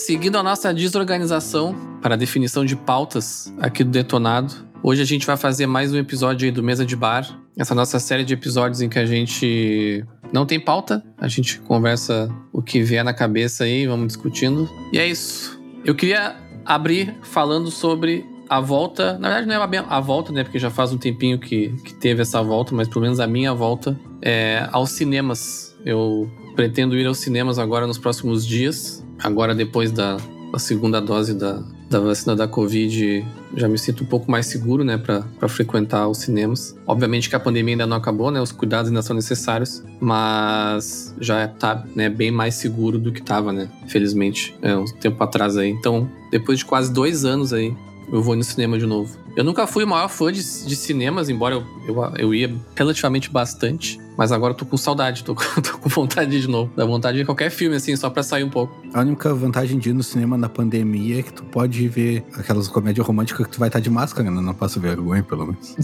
seguindo a nossa desorganização para a definição de pautas aqui do Detonado, hoje a gente vai fazer mais um episódio aí do Mesa de Bar. Essa nossa série de episódios em que a gente não tem pauta, a gente conversa o que vier na cabeça aí, vamos discutindo. E é isso. Eu queria abrir falando sobre a volta. Na verdade, não é bem a volta, né? Porque já faz um tempinho que, que teve essa volta, mas pelo menos a minha volta é aos cinemas. Eu pretendo ir aos cinemas agora nos próximos dias. Agora, depois da, da segunda dose da, da vacina da Covid, já me sinto um pouco mais seguro, né, para frequentar os cinemas. Obviamente que a pandemia ainda não acabou, né, os cuidados ainda são necessários, mas já tá, né, bem mais seguro do que tava, né, felizmente, é, um tempo atrás aí. Então, depois de quase dois anos aí, eu vou no cinema de novo. Eu nunca fui o maior fã de, de cinemas, embora eu, eu, eu, ia relativamente bastante. Mas agora eu tô com saudade, tô, tô com vontade de novo. Dá vontade de qualquer filme, assim, só pra sair um pouco. A única vantagem de ir no cinema na pandemia é que tu pode ver aquelas comédias românticas que tu vai estar de máscara, né? Não passa vergonha, pelo menos.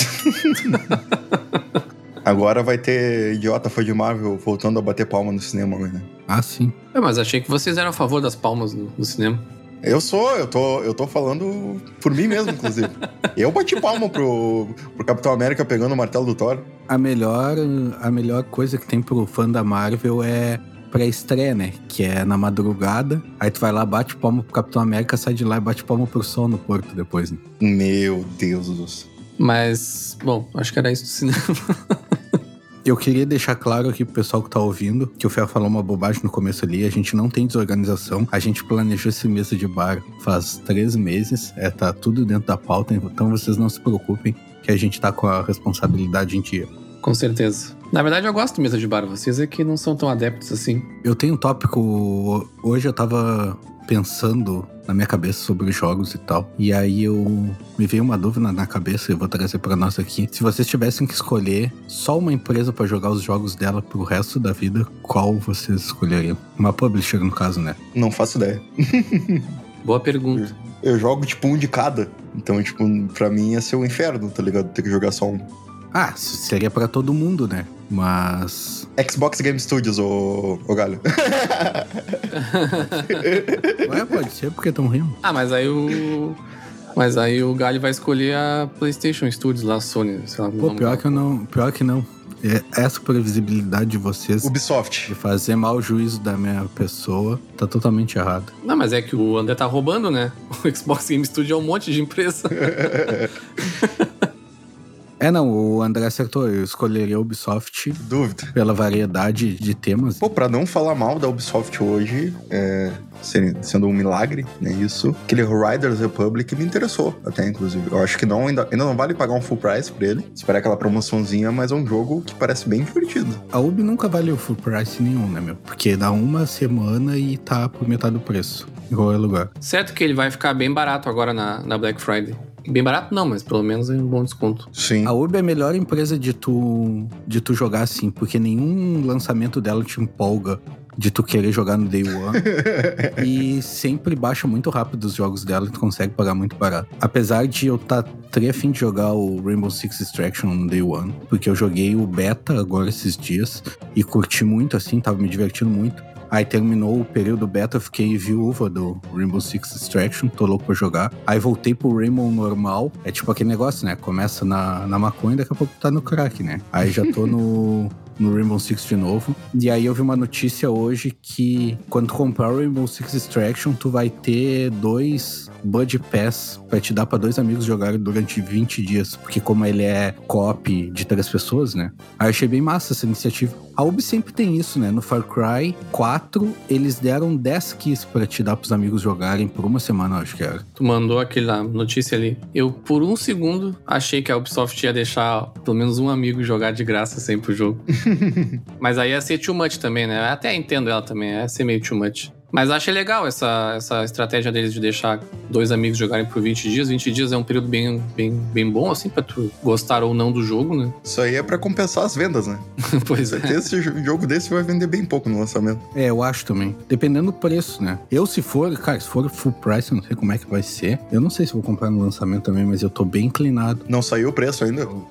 Agora vai ter idiota fã de Marvel voltando a bater palma no cinema, né? Ah, sim. É, mas achei que vocês eram a favor das palmas no, no cinema. Eu sou, eu tô, eu tô falando por mim mesmo, inclusive. eu bati palma pro, pro Capitão América pegando o martelo do Thor. A melhor, a melhor coisa que tem pro fã da Marvel é pré-estreia, né? Que é na madrugada. Aí tu vai lá, bate palma pro Capitão América, sai de lá e bate palma pro sol no porto depois, né? Meu Deus do céu. Mas, bom, acho que era isso do cinema. Eu queria deixar claro aqui pro pessoal que tá ouvindo que o Fel falou uma bobagem no começo ali. A gente não tem desorganização. A gente planejou esse mesa de bar faz três meses. É, tá tudo dentro da pauta, então vocês não se preocupem que a gente tá com a responsabilidade em dia. Com certeza. Na verdade, eu gosto de mesa de bar. Vocês é que não são tão adeptos assim. Eu tenho um tópico. Hoje eu tava pensando na minha cabeça sobre jogos e tal. E aí eu me veio uma dúvida na cabeça, eu vou trazer para nós aqui. Se vocês tivessem que escolher só uma empresa para jogar os jogos dela pro resto da vida, qual vocês escolheriam? Uma publisher no caso, né? Não faço ideia. Boa pergunta. Eu, eu jogo tipo um de cada. Então, tipo, pra mim ia ser o um inferno, tá ligado? Ter que jogar só um. Ah, seria para todo mundo, né? Mas. Xbox Game Studios, ô, ô Galho. Ué, pode ser, porque tão rindo. Ah, mas aí o. Mas aí o Galho vai escolher a PlayStation Studios lá, a Sony. Sei lá, Pô, pior que, não, pior que não. É, essa previsibilidade de vocês. Ubisoft. De fazer mau juízo da minha pessoa tá totalmente errado. Não, mas é que o André tá roubando, né? O Xbox Game Studio é um monte de empresa. É, não, o André acertou. Eu escolheria a Ubisoft. Dúvida. Pela variedade de temas. Pô, pra não falar mal da Ubisoft hoje, é, sendo um milagre, né? Isso. Aquele Riders Republic me interessou, até, inclusive. Eu acho que não, ainda, ainda não vale pagar um full price por ele. Esperar aquela promoçãozinha, mas é um jogo que parece bem divertido. A Ubi nunca valeu full price nenhum, né, meu? Porque dá uma semana e tá por metade do preço. Igual é lugar. Certo que ele vai ficar bem barato agora na, na Black Friday. Bem barato não, mas pelo menos é um bom desconto. Sim. A Ubi é a melhor empresa de tu, de tu jogar assim, porque nenhum lançamento dela te empolga de tu querer jogar no Day One. e sempre baixa muito rápido os jogos dela e tu consegue pagar muito barato. Apesar de eu estar tá afim de jogar o Rainbow Six Extraction no Day One, porque eu joguei o beta agora esses dias e curti muito assim, tava me divertindo muito. Aí terminou o período beta, eu fiquei viúva do Rainbow Six Extraction, tô louco pra jogar. Aí voltei pro Rainbow normal. É tipo aquele negócio, né? Começa na, na maconha, daqui a pouco tá no crack, né? Aí já tô no. No Rainbow Six de novo. E aí eu vi uma notícia hoje que quando tu comprar o Rainbow Six Extraction, tu vai ter dois Bud Pass pra te dar pra dois amigos jogarem durante 20 dias. Porque como ele é cop de três pessoas, né? Aí eu achei bem massa essa iniciativa. A Ubi sempre tem isso, né? No Far Cry 4, eles deram 10 keys pra te dar pros amigos jogarem por uma semana, acho que era. Tu mandou aquela notícia ali. Eu, por um segundo, achei que a Ubisoft ia deixar pelo menos um amigo jogar de graça sempre o jogo. Mas aí ia ser too much também, né? Até entendo ela também, ia ser meio too much. Mas achei legal essa, essa estratégia deles de deixar dois amigos jogarem por 20 dias. 20 dias é um período bem, bem, bem bom, assim, pra tu gostar ou não do jogo, né? Isso aí é pra compensar as vendas, né? pois é. Esse jogo desse vai vender bem pouco no lançamento. É, eu acho também. Dependendo do preço, né? Eu, se for, cara, se for full price, eu não sei como é que vai ser. Eu não sei se vou comprar no lançamento também, mas eu tô bem inclinado. Não saiu o preço ainda? Eu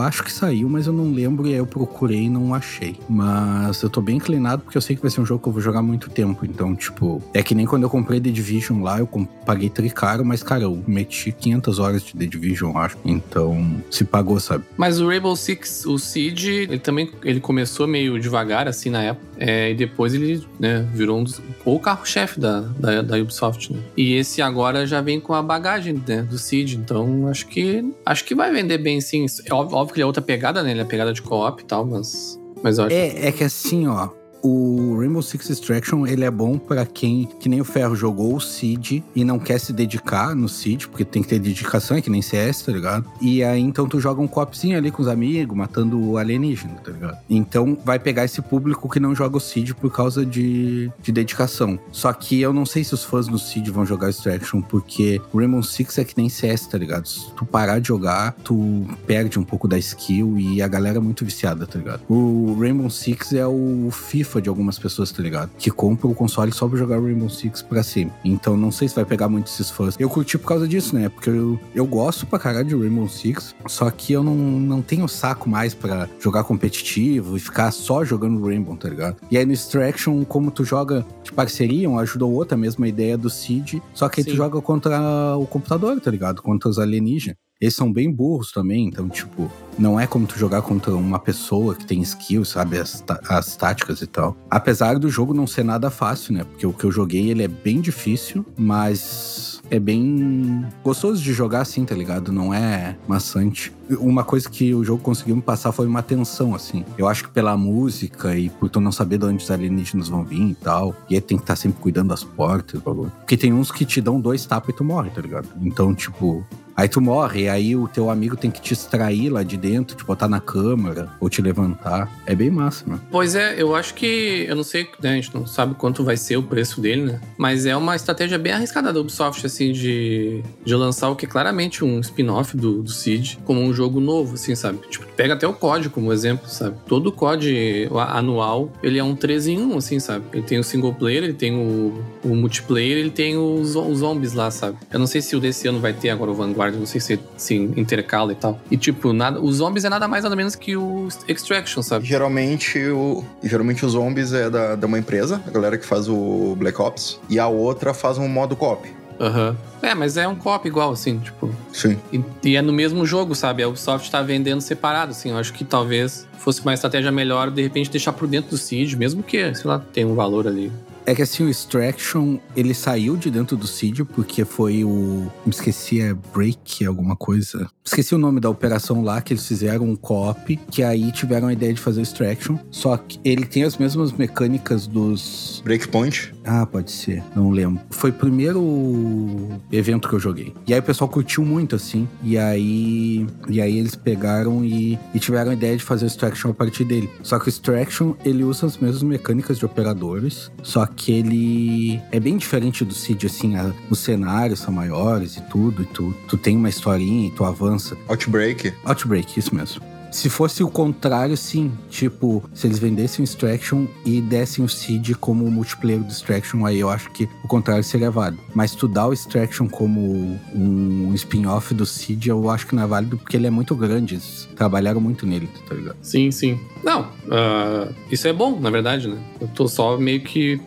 acho que saiu, mas eu não lembro e aí eu procurei e não achei. Mas eu tô bem inclinado porque eu sei que vai ser um jogo que eu vou jogar muito tempo. Então, tipo, é que nem quando eu comprei The Division lá, eu paguei tricaro, mas, cara, eu meti 500 horas de The Division, acho. Então, se pagou, sabe? Mas o Rainbow Six, o Siege, ele também ele começou meio devagar, assim, na época. É, e depois ele né, virou um dos, o carro-chefe da, da, da, Ubisoft, né? E esse agora já vem com a bagagem né, do Siege, então acho que acho que vai vender bem sim. É óbvio, óbvio que ele é outra pegada, né? Ele é pegada de co-op e tal, mas. Mas acho é, é que assim, ó, o Rainbow Six Extraction, ele é bom para quem, que nem o Ferro, jogou o Seed e não quer se dedicar no Seed, porque tem que ter dedicação, é que nem CS, tá ligado? E aí, então, tu joga um copzinho ali com os amigos, matando o alienígena, tá ligado? Então, vai pegar esse público que não joga o Seed por causa de, de dedicação. Só que eu não sei se os fãs do Seed vão jogar Extraction, porque o Rainbow Six é que nem CS, tá ligado? Se tu parar de jogar, tu perde um pouco da skill e a galera é muito viciada, tá ligado? O Rainbow Six é o FIFA de algumas pessoas, tá ligado? Que compram o console só pra jogar Rainbow Six pra cima. Então não sei se vai pegar muito esses fãs. Eu curti por causa disso, né? Porque eu, eu gosto pra caralho de Rainbow Six, só que eu não, não tenho saco mais pra jogar competitivo e ficar só jogando Rainbow, tá ligado? E aí no Extraction, como tu joga de parceria, um ajuda o outro, a mesma ideia do Seed, só que aí Sim. tu joga contra o computador, tá ligado? Contra os alienígenas. Eles são bem burros também, então, tipo, não é como tu jogar contra uma pessoa que tem skills, sabe? As, as táticas e tal. Apesar do jogo não ser nada fácil, né? Porque o que eu joguei, ele é bem difícil, mas é bem gostoso de jogar assim, tá ligado? Não é maçante. Uma coisa que o jogo conseguiu me passar foi uma tensão, assim. Eu acho que pela música e por tu não saber de onde os alienígenas vão vir e tal. E aí tem que estar tá sempre cuidando das portas, bagulho. Porque tem uns que te dão dois tapas e tu morre, tá ligado? Então, tipo, Aí tu morre, aí o teu amigo tem que te extrair lá de dentro, te botar na câmara ou te levantar. É bem massa, mano. Pois é, eu acho que. Eu não sei, né? A gente não sabe quanto vai ser o preço dele, né? Mas é uma estratégia bem arriscada da Ubisoft, assim, de, de lançar o que é claramente um spin-off do, do Seed como um jogo novo, assim, sabe? Tipo, pega até o código como exemplo, sabe? Todo o código anual, ele é um 3 em 1, assim, sabe? Ele tem o single player, ele tem o, o multiplayer, ele tem os, os zombies lá, sabe? Eu não sei se o desse ano vai ter agora o Vanguard não sei se, se intercala e tal. E tipo, nada, os zombies é nada mais nada menos que o Extraction, sabe? Geralmente, o, geralmente os zombies é da, da uma empresa, a galera que faz o Black Ops, e a outra faz um modo co-op. Aham. Uhum. É, mas é um co-op igual, assim, tipo. Sim. E, e, é no mesmo jogo, sabe? A Ubisoft tá vendendo separado, assim. Eu acho que talvez fosse uma estratégia melhor, de repente, deixar por dentro do Siege, mesmo que, sei lá, tem um valor ali é que assim, o Extraction, ele saiu de dentro do Seed porque foi o. Me esqueci, é Break, alguma coisa. Esqueci o nome da operação lá, que eles fizeram um co-op, que aí tiveram a ideia de fazer o Extraction. Só que ele tem as mesmas mecânicas dos. Breakpoint? Ah, pode ser. Não lembro. Foi o primeiro evento que eu joguei. E aí o pessoal curtiu muito, assim. E aí. E aí eles pegaram e, e tiveram a ideia de fazer o Extraction a partir dele. Só que o Extraction, ele usa as mesmas mecânicas de operadores. Só que ele é bem diferente do Cid, assim, a, os cenários são maiores e tudo, e tu, tu tem uma historinha e tu avança. Outbreak? Outbreak, isso mesmo. Se fosse o contrário, sim. Tipo, se eles vendessem o Extraction e dessem o Seed como multiplayer do Extraction, aí eu acho que o contrário seria válido. Mas tu o Extraction como um spin-off do Seed, eu acho que não é válido porque ele é muito grande. Eles trabalharam muito nele, tá ligado? Sim, sim. Não, uh, isso é bom, na verdade, né? Eu tô só meio que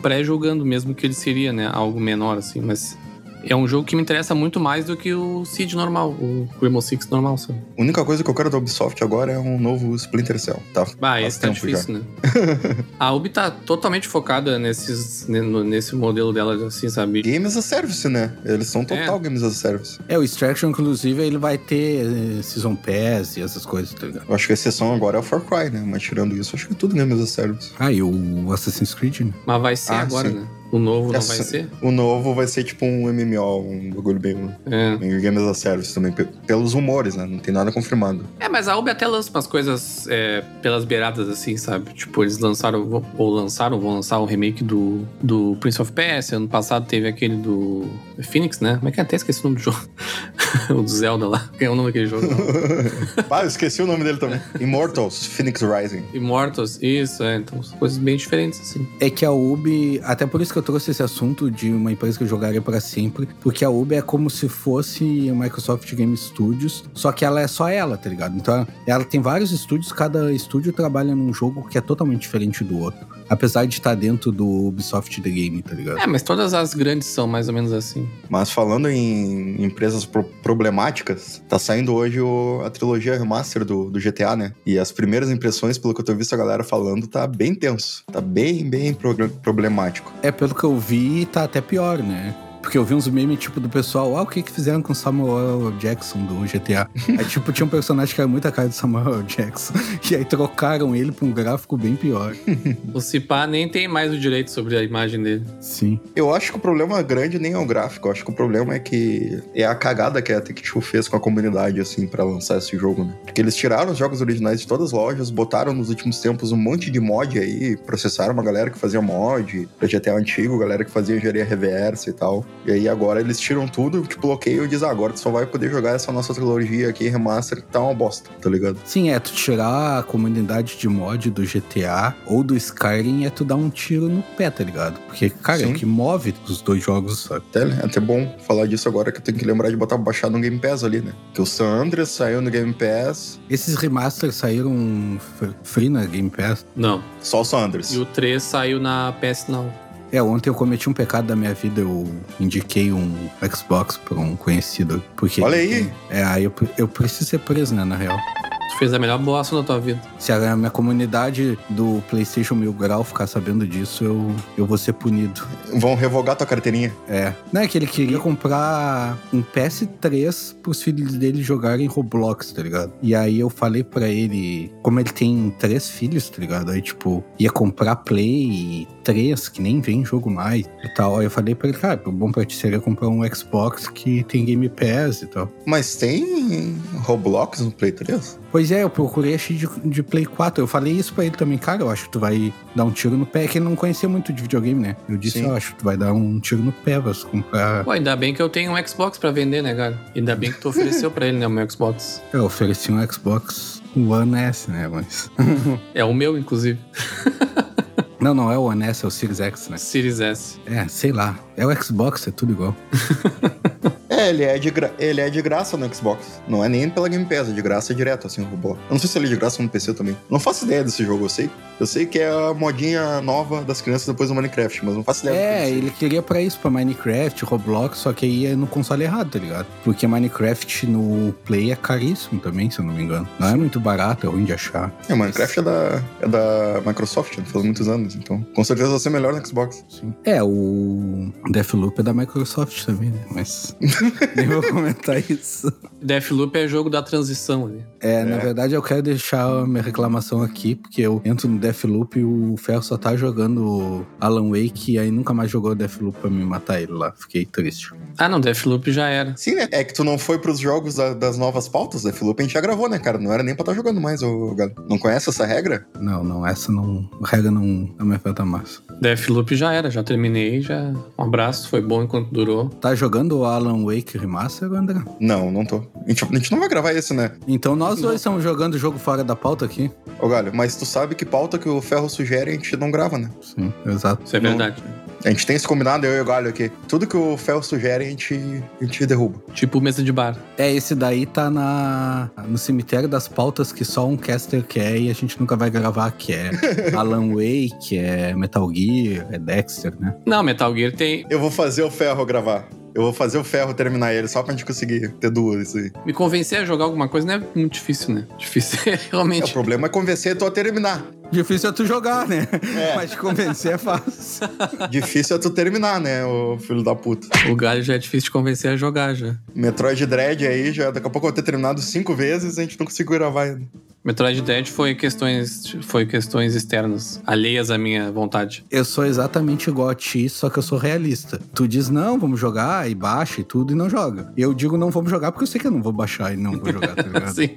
pré-julgando mesmo que ele seria, né? Algo menor, assim, mas é um jogo que me interessa muito mais do que o Seed normal, o Rainbow Six normal, sabe? A única coisa que eu quero da Ubisoft agora é um novo Splinter Cell, tá? Ah, esse tá difícil, já. né? a Ubi tá totalmente focada nesses, nesse modelo dela, assim, sabe? Games as a Service, né? Eles são total é. Games as a Service. É, o Extraction, inclusive, ele vai ter eh, Season Pass e essas coisas, tá ligado? Eu acho que a exceção agora é o Far Cry, né? Mas tirando isso, acho que é tudo Games as a Service. Ah, e o Assassin's Creed, né? Mas vai ser ah, agora, sim. né? O novo não Essa, vai ser? O novo vai ser tipo um MMO, um bagulho bem. É. Meio Games as a Service também, pelos rumores, né? Não tem nada confirmado. É, mas a Ubi até lança umas coisas é, pelas beiradas, assim, sabe? Tipo, eles lançaram, ou lançaram, vão lançar o remake do, do Prince of Persia. Ano passado teve aquele do Phoenix, né? Como é que é? Até esqueci o nome do jogo. o do Zelda lá. Quem é o nome daquele jogo? ah, eu esqueci o nome dele também. Immortals, Phoenix Rising. Immortals, isso, é. Então, são coisas bem diferentes, assim. É que a Ubi, até por isso que eu trouxe esse assunto de uma empresa que eu jogaria para sempre, porque a Ubi é como se fosse a Microsoft Game Studios, só que ela é só ela, tá ligado? Então ela tem vários estúdios, cada estúdio trabalha num jogo que é totalmente diferente do outro. Apesar de estar dentro do Ubisoft The Game, tá ligado? É, mas todas as grandes são mais ou menos assim. Mas falando em empresas pro problemáticas, tá saindo hoje o, a trilogia remaster do, do GTA, né? E as primeiras impressões, pelo que eu tô visto a galera falando, tá bem tenso. Tá bem, bem pro, problemático. É, pelo que eu vi, tá até pior, né? Porque eu vi uns memes, tipo, do pessoal, ah, o que que fizeram com Samuel Jackson do GTA? aí, tipo, tinha um personagem que era muita cara de Samuel Jackson. E aí trocaram ele pra um gráfico bem pior. o Cipá nem tem mais o direito sobre a imagem dele. Sim. Eu acho que o problema grande nem é o gráfico. Eu acho que o problema é que é a cagada que a Take-Two fez com a comunidade, assim, para lançar esse jogo, né? Porque eles tiraram os jogos originais de todas as lojas, botaram nos últimos tempos um monte de mod aí, processaram uma galera que fazia mod pra GTA antigo, galera que fazia engenharia reversa e tal. E aí agora eles tiram tudo, te bloqueiam e dizem, ah, agora tu só vai poder jogar essa nossa trilogia aqui, remaster, que tá uma bosta, tá ligado? Sim, é tu tirar a comunidade de mod do GTA ou do Skyrim é tu dar um tiro no pé, tá ligado? Porque, cara, Sim. é o que move os dois jogos, sabe? Até, é até bom falar disso agora que eu tenho que lembrar de botar baixado no Game Pass ali, né? Que o San Andreas saiu no Game Pass. Esses remasters saíram free na Game Pass? Não. Só o San Andreas. E o 3 saiu na PS Now. É, ontem eu cometi um pecado da minha vida, eu indiquei um Xbox para um conhecido. Porque Olha aí! É, aí eu, eu preciso ser preso, né, na real. Tu fez a melhor bosta da tua vida. Se a minha comunidade do PlayStation Mil Grau ficar sabendo disso, eu, eu vou ser punido. Vão revogar tua carteirinha. É. Não é que ele queria comprar um PS3 pros filhos dele jogarem Roblox, tá ligado? E aí eu falei para ele, como ele tem três filhos, tá ligado? Aí, tipo, ia comprar Play 3, que nem vem jogo mais e tal. Aí eu falei pra ele, cara, o bom pra ti seria comprar um Xbox que tem Game Pass e tal. Mas tem Roblox no Play 3? Pois é, eu procurei achei de, de Play 4. Eu falei isso pra ele também, cara. Eu acho que tu vai dar um tiro no pé, que ele não conhecia muito de videogame, né? Eu disse, Sim. eu acho que tu vai dar um tiro no pé, vai comprar. Pô, ainda bem que eu tenho um Xbox pra vender, né, cara? Ainda bem que tu ofereceu pra ele, né, o meu Xbox. Eu ofereci um Xbox One S, né, mas. é o meu, inclusive. Não, não é o One S, é o Series X, né? Series S. É, sei lá. É o Xbox, é tudo igual. É, ele é, de gra... ele é de graça no Xbox. Não é nem pela Game Pass, é de graça direto, assim, o robô. Eu não sei se ele é de graça no PC também. Não faço ideia desse jogo, eu sei. Eu sei que é a modinha nova das crianças depois do Minecraft, mas não faço ideia. É, ele queria pra isso, pra Minecraft, Roblox, só que aí é no console errado, tá ligado? Porque Minecraft no Play é caríssimo também, se eu não me engano. Não é muito barato, é ruim de achar. É, Minecraft é da, é da Microsoft, né? faz muitos anos, então com certeza vai ser melhor no Xbox. Sim. É, o Deathloop é da Microsoft também, né? Mas nem vou comentar isso. Deathloop é jogo da transição ali. É, é, na verdade eu quero deixar a minha reclamação aqui, porque eu entro no Deathloop e o Ferro só tá jogando Alan Wake e aí nunca mais jogou Deathloop pra me matar ele lá. Fiquei triste. Ah, não, Deathloop já era. Sim, né? É que tu não foi pros jogos da, das novas pautas, Deathloop a gente já gravou, né, cara? Não era nem pra estar tá jogando mais, ô, Galo. Não conhece essa regra? Não, não, essa não. A regra não, não me afeta mais. Deathloop já era, já terminei, já. Um abraço, foi bom enquanto durou. Tá jogando o Alan Wake Remaster, André? Não, não tô. A gente, a gente não vai gravar esse, né? Então nós dois estamos jogando o jogo fora da pauta aqui. Ô, Galho, mas tu sabe que pauta que o Ferro sugere a gente não grava, né? Sim, exato. Isso é verdade. A gente tem esse combinado, eu e o Galho aqui. Tudo que o Ferro sugere, a gente, a gente derruba. Tipo mesa de bar. É, esse daí tá na, no cemitério das pautas que só um caster quer e a gente nunca vai gravar, que é Alan Wake, é Metal Gear, é Dexter, né? Não, Metal Gear tem... Eu vou fazer o Ferro gravar. Eu vou fazer o ferro terminar ele só pra gente conseguir ter duas isso aí. Me convencer a jogar alguma coisa não é muito difícil, né? Difícil é realmente. É, o problema é convencer tu a terminar. Difícil é tu jogar, né? É. Mas te convencer é fácil. Difícil é tu terminar, né, o filho da puta. O galho já é difícil de convencer a jogar, já. Metroid Dread aí, já daqui a pouco eu vou ter terminado cinco vezes e a gente não conseguiu gravar ainda. Metroid Dread foi questões, foi questões externas, alheias à minha vontade. Eu sou exatamente igual a ti, só que eu sou realista. Tu diz, não, vamos jogar, e baixa e tudo, e não joga. E eu digo, não vamos jogar, porque eu sei que eu não vou baixar e não vou jogar, tá ligado? Sim.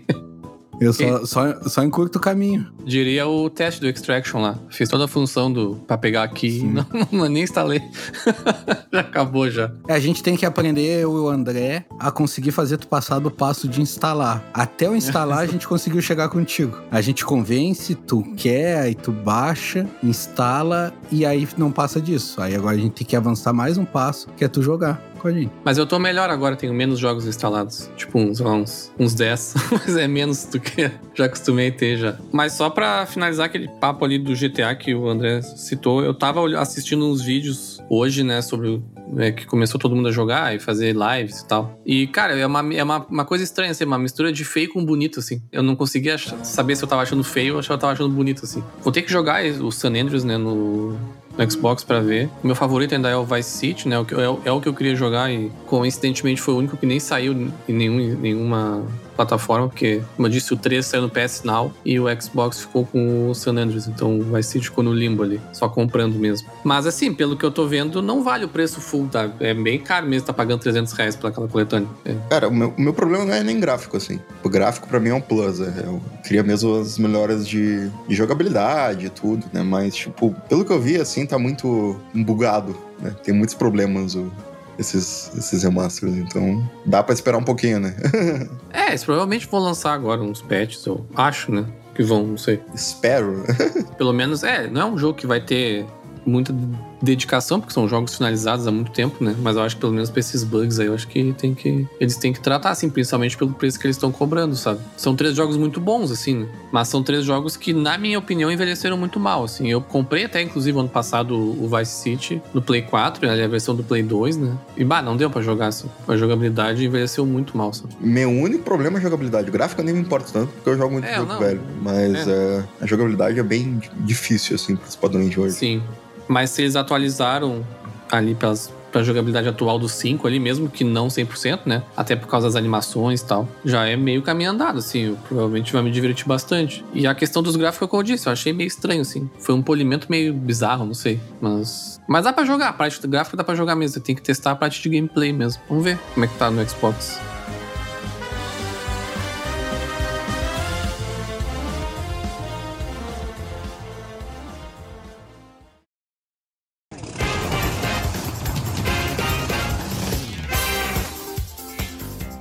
Eu só, só, só encurto o caminho. Diria o teste do Extraction lá. Fiz toda a função do pra pegar aqui. Não, não, nem instalei. já acabou já. É, a gente tem que aprender, eu e o André, a conseguir fazer tu passar do passo de instalar. Até o instalar, a gente conseguiu chegar contigo. A gente convence, tu quer, aí tu baixa, instala e aí não passa disso. Aí agora a gente tem que avançar mais um passo, que é tu jogar com a gente. Mas eu tô melhor agora, tenho menos jogos instalados. Tipo, uns, uns, uns 10. Mas é menos do que já acostumei ter já. Mas só pra finalizar aquele papo ali do GTA que o André citou, eu tava assistindo uns vídeos hoje, né, sobre é, que começou todo mundo a jogar e fazer lives e tal. E, cara, é uma, é uma, uma coisa estranha, assim, uma mistura de feio com bonito, assim. Eu não conseguia achar, saber se eu tava achando feio ou se eu tava achando bonito, assim. Vou ter que jogar o San Andreas, né, no, no Xbox para ver. O meu favorito ainda é o Vice City, né? É, é, o que eu queria jogar e coincidentemente foi o único que nem saiu em nenhum, nenhuma plataforma, porque, como eu disse, o 3 saiu no PS Now e o Xbox ficou com o San Andreas, então Vice City ficou no limbo ali, só comprando mesmo. Mas assim, pelo que eu tô vendo, não vale o preço full, tá? É bem caro mesmo, tá pagando 300 reais pelaquela coletânea. É. Cara, o meu, o meu problema não é nem gráfico, assim. O gráfico para mim é um plus, é, eu queria mesmo as melhores de, de jogabilidade e tudo, né? Mas, tipo, pelo que eu vi, assim, tá muito bugado, né? Tem muitos problemas o, esses, esses remasters, então dá para esperar um pouquinho, né? é, eles provavelmente vão lançar agora uns patches, eu acho, né? Que vão, não sei. Espero. Pelo menos, é, não é um jogo que vai ter muita dedicação, porque são jogos finalizados há muito tempo, né? Mas eu acho que pelo menos pra esses bugs aí, eu acho que tem que. Eles têm que tratar, assim, principalmente pelo preço que eles estão cobrando, sabe? São três jogos muito bons, assim, né? Mas são três jogos que, na minha opinião, envelheceram muito mal, assim. Eu comprei até, inclusive, ano passado o Vice City no Play 4, né? a versão do Play 2, né? E, bah, não deu pra jogar, assim. A jogabilidade envelheceu muito mal, sabe? Meu único problema é a jogabilidade. O gráfico nem me importa tanto, porque eu jogo muito é, jogo não. velho. Mas é. É, a jogabilidade é bem difícil, assim, pros padrões de hoje. Sim. Mas se eles atualizaram ali pelas, pra jogabilidade atual do 5 ali, mesmo que não 100%, né? Até por causa das animações e tal. Já é meio caminho andado, assim. Provavelmente vai me divertir bastante. E a questão dos gráficos, como eu disse, eu achei meio estranho, assim. Foi um polimento meio bizarro, não sei. Mas. Mas dá pra jogar. A parte do gráfico dá pra jogar mesmo. Tem que testar a parte de gameplay mesmo. Vamos ver como é que tá no Xbox.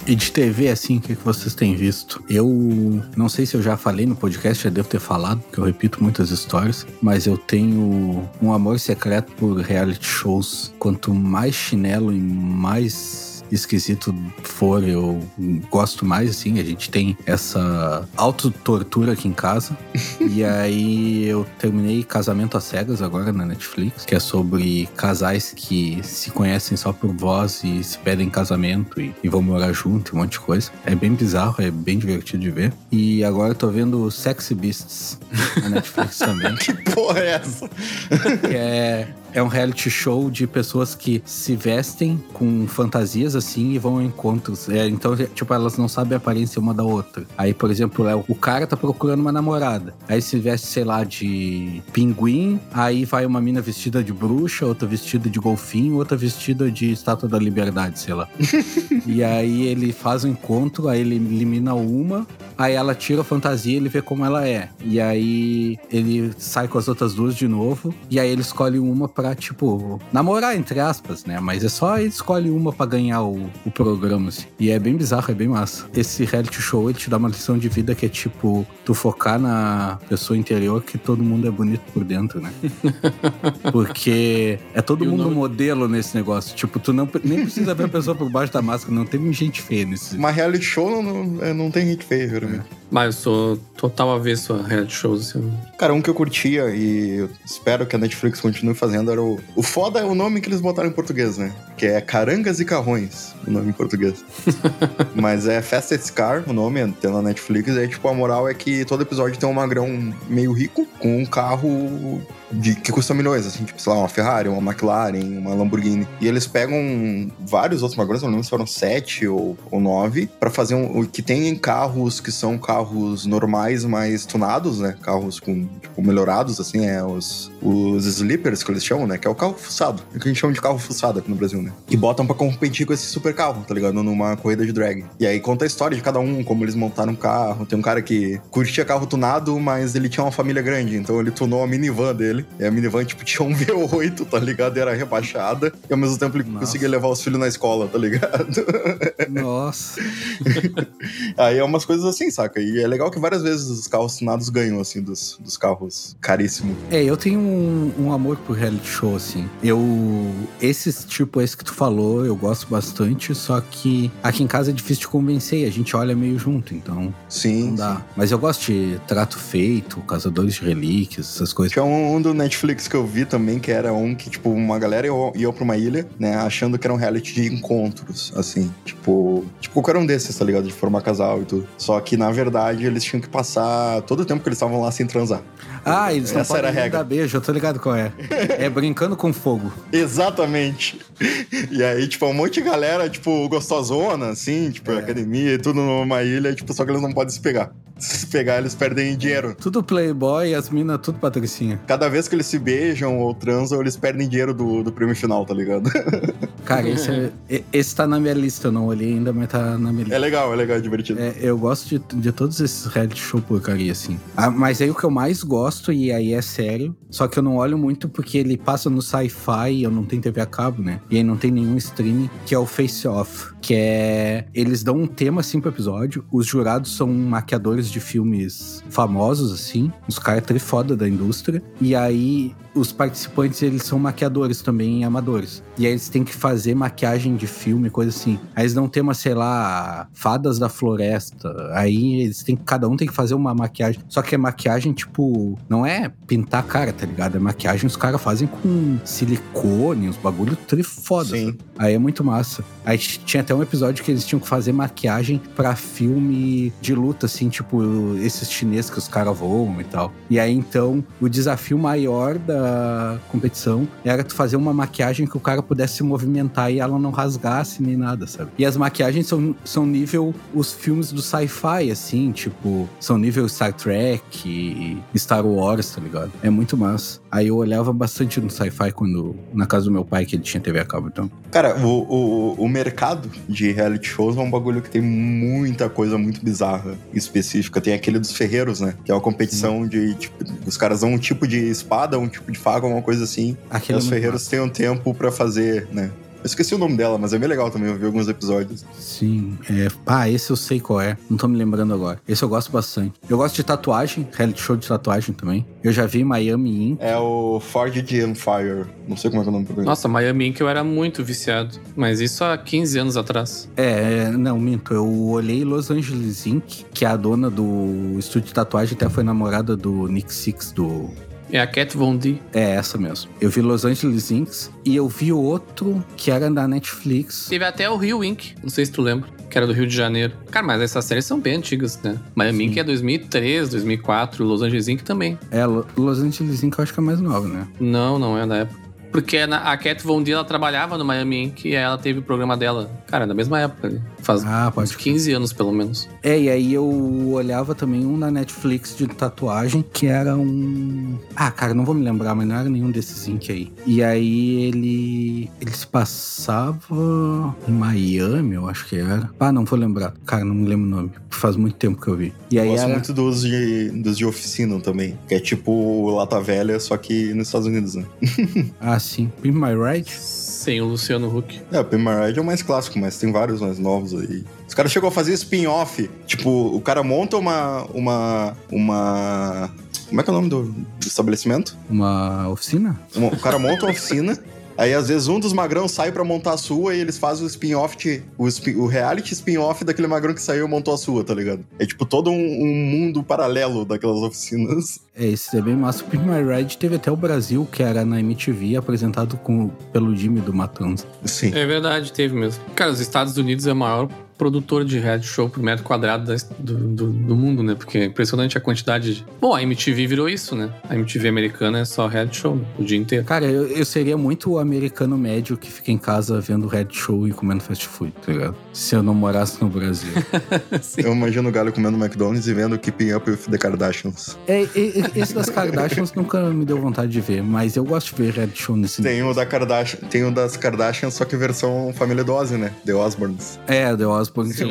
E de TV, assim, o que, vocês têm visto? Eu não sei se eu já falei no podcast, já devo ter falado, porque eu repito muitas histórias, mas eu tenho um amor secreto por reality shows. Quanto mais chinelo e mais esquisito for, eu gosto mais, assim. A gente tem essa autotortura aqui em casa. e aí eu terminei Casamento às Cegas agora na Netflix, que é sobre casais que se conhecem só por voz e se pedem casamento e, e vão morar junto, um monte de coisa. É bem bizarro, é bem divertido de ver. E agora eu tô vendo Sexy Beasts na Netflix também. que porra é essa? que é é um reality show de pessoas que se vestem com fantasias assim e vão a encontros. É, então, tipo, elas não sabem a aparência uma da outra. Aí, por exemplo, é, o cara tá procurando uma namorada. Aí se veste, sei lá, de pinguim. Aí vai uma mina vestida de bruxa, outra vestida de golfinho, outra vestida de estátua da liberdade, sei lá. e aí ele faz o um encontro, aí ele elimina uma, aí ela tira a fantasia e ele vê como ela é. E aí ele sai com as outras duas de novo, e aí ele escolhe uma pra pra, tipo, namorar, entre aspas, né? Mas é só ele escolhe uma pra ganhar o, o programa, assim. E é bem bizarro, é bem massa. Esse reality show, ele te dá uma lição de vida que é, tipo, tu focar na pessoa interior que todo mundo é bonito por dentro, né? Porque é todo e mundo nome... modelo nesse negócio. Tipo, tu não, nem precisa ver a pessoa por baixo da máscara, não tem gente feia nesse... Mas reality show não, não, é, não tem gente feia, geralmente. É. Mas eu sou total avesso a reality shows. Assim. Cara, um que eu curtia e espero que a Netflix continue fazendo era o. O foda é o nome que eles botaram em português, né? Que é Carangas e Carrões, o nome em português. Mas é Fastest Car, o nome, tem na Netflix. E aí, tipo, a moral é que todo episódio tem um magrão meio rico com um carro de, que custa milhões, assim, tipo, sei lá, uma Ferrari, uma McLaren, uma Lamborghini. E eles pegam vários outros magrões, não lembro se foram sete ou, ou nove, para fazer um. que tem carros que são carros normais, mas tunados, né? Carros com, tipo, melhorados, assim, é os, os sleepers que eles chamam, né? Que é o carro fuçado. É que a gente chama de carro fuçado aqui no Brasil, né? E botam pra competir com esse super carro, tá ligado? Numa corrida de drag. E aí conta a história de cada um, como eles montaram um carro. Tem um cara que curtia carro tunado, mas ele tinha uma família grande, então ele tunou a minivan dele. E a minivan, tipo, tinha um V8, tá ligado? Era rebaixada. E ao mesmo tempo ele Nossa. conseguia levar os filhos na escola, tá ligado? Nossa. aí é umas coisas assim, saca? E é legal que várias vezes os carros tunados ganham, assim, dos, dos carros caríssimos. É, eu tenho um, um amor por reality show, assim. Eu. Esses, tipo, esse que tu falou, eu gosto bastante, só que aqui em casa é difícil de convencer, a gente olha meio junto, então. Sim. Não dá. Sim. Mas eu gosto de Trato Feito, Caçadores de Relíquias, essas coisas. Tinha um, um, do Netflix que eu vi também, que era um que, tipo, uma galera ia, pra uma ilha, né, achando que era um reality de encontros, assim. Tipo, tipo qualquer um desses, tá ligado? De formar casal e tudo. Só que, na verdade, eles tinham que passar todo o tempo que eles estavam lá sem transar. Ah, eles não Essa podem era a regra. dar beijo, eu tô ligado qual é. é brincando com fogo. Exatamente. E aí, tipo, um monte de galera, tipo, gostosona, assim, tipo, é. academia e tudo numa ilha, tipo, só que eles não podem se pegar. Se pegar, eles perdem dinheiro. Tudo playboy as minas tudo patricinha. Cada vez que eles se beijam ou transam, eles perdem dinheiro do, do prêmio final, tá ligado? Cara, esse, é, esse tá na minha lista, eu não olhei ainda, mas tá na minha lista. É legal, é legal, é divertido. É, eu gosto de, de todos esses reality show porcaria, assim. Ah, mas aí o que eu mais gosto, e aí é sério, só que eu não olho muito porque ele passa no sci-fi e eu não tenho TV a cabo, né? E aí não tem nenhum streaming, que é o Face Off, que é... Eles dão um tema, assim, pro episódio, os jurados são maquiadores de filmes famosos, assim, os caras trifoda da indústria, e aí os participantes, eles são maquiadores também, amadores. E aí eles têm que fazer maquiagem de filme, coisa assim. Aí eles não tem uma, sei lá, fadas da floresta. Aí eles têm cada um tem que fazer uma maquiagem. Só que é maquiagem, tipo, não é pintar a cara, tá ligado? É maquiagem os caras fazem com silicone, uns bagulho trifoda. Sim. Aí é muito massa. Aí tinha até um episódio que eles tinham que fazer maquiagem para filme de luta, assim, tipo, esses chineses que os caras voam e tal. E aí então, o desafio maior da competição era tu fazer uma maquiagem que o cara pudesse se movimentar e ela não rasgasse nem nada, sabe? E as maquiagens são, são nível os filmes do sci-fi, assim, tipo, são nível Star Trek e Star Wars, tá ligado? É muito massa. Aí eu olhava bastante no sci-fi quando. Na casa do meu pai, que ele tinha TV a cabo, então. Cara, o, o, o mercado de reality shows é um bagulho que tem muita coisa muito bizarra específica. Tem aquele dos ferreiros, né? Que é uma competição de. Tipo, os caras dão um tipo de espada, um tipo de faca, alguma coisa assim. Aquele e os ferreiros têm um tempo para fazer, né? Eu esqueci o nome dela, mas é bem legal também, eu vi alguns episódios. Sim, é. Ah, esse eu sei qual é. Não tô me lembrando agora. Esse eu gosto bastante. Eu gosto de tatuagem, reality show de tatuagem também. Eu já vi Miami Ink. É o Forged Empire. Não sei como é que é o nome do Nossa, Miami Ink eu era muito viciado. Mas isso há 15 anos atrás. É, não, minto. Eu olhei Los Angeles Ink, que é a dona do estúdio de tatuagem, até foi namorada do Nick Six, do é a Cat Von D. É essa mesmo. Eu vi Los Angeles Inc. e eu vi outro que era da Netflix. Teve até o Rio Inc. Não sei se tu lembra. Que era do Rio de Janeiro. Cara, mas essas séries são bem antigas, né? Miami Sim. Inc. é 2003, 2004. Los Angeles Inc. também. É, Los Angeles Inc. eu acho que é mais nova, né? Não, não é da época. Porque a Cat Von D, ela trabalhava no Miami Inc. e ela teve o programa dela, cara, na mesma época. Faz ah, uns 15 anos, pelo menos. É, e aí eu olhava também um na Netflix de tatuagem, que era um... Ah, cara, não vou me lembrar, mas não era nenhum desses Inc. aí. E aí ele... Ele se passava em Miami, eu acho que era. Ah, não vou lembrar. Cara, não me lembro o nome. Faz muito tempo que eu vi. E aí eu gosto era... muito dos de, dos de oficina também, que é tipo Lata Velha, só que nos Estados Unidos, né? ah, sim. Pimp My Ride? Sim, o Luciano Huck. É, o Ride é o mais clássico, mas tem vários mais novos aí. Os caras chegou a fazer spin-off. Tipo, o cara monta uma. uma. uma. Como é que é o nome do, do estabelecimento? Uma oficina? Uma, o cara monta uma oficina. Aí, às vezes, um dos magrão sai para montar a sua e eles fazem o spin-off, o, spin, o reality spin-off daquele magrão que saiu e montou a sua, tá ligado? É tipo todo um, um mundo paralelo daquelas oficinas. É, esse é bem massa. O Pimp My Ride teve até o Brasil, que era na MTV, apresentado com, pelo Jimmy do Matanza. Sim. É verdade, teve mesmo. Cara, os Estados Unidos é a maior produtor de reality show por metro quadrado da- do, do, do mundo, né? Porque é impressionante a quantidade de. Bom, a MTV virou isso, né? A MTV americana é só reality show né? o dia inteiro. Cara, eu, eu seria muito o americano médio que fica em casa vendo red show e comendo fast food, tá ligado? Se eu não morasse no Brasil. Eu imagino o Galho comendo McDonald's e vendo Keeping Up with the Kardashians. é, é, esse das Kardashians nunca me deu vontade de ver, mas eu gosto de ver red show nesse Tem o, da Kardashian, tem o das Kardashians, só que versão família do Ozzy, né? The Osbournes. É, The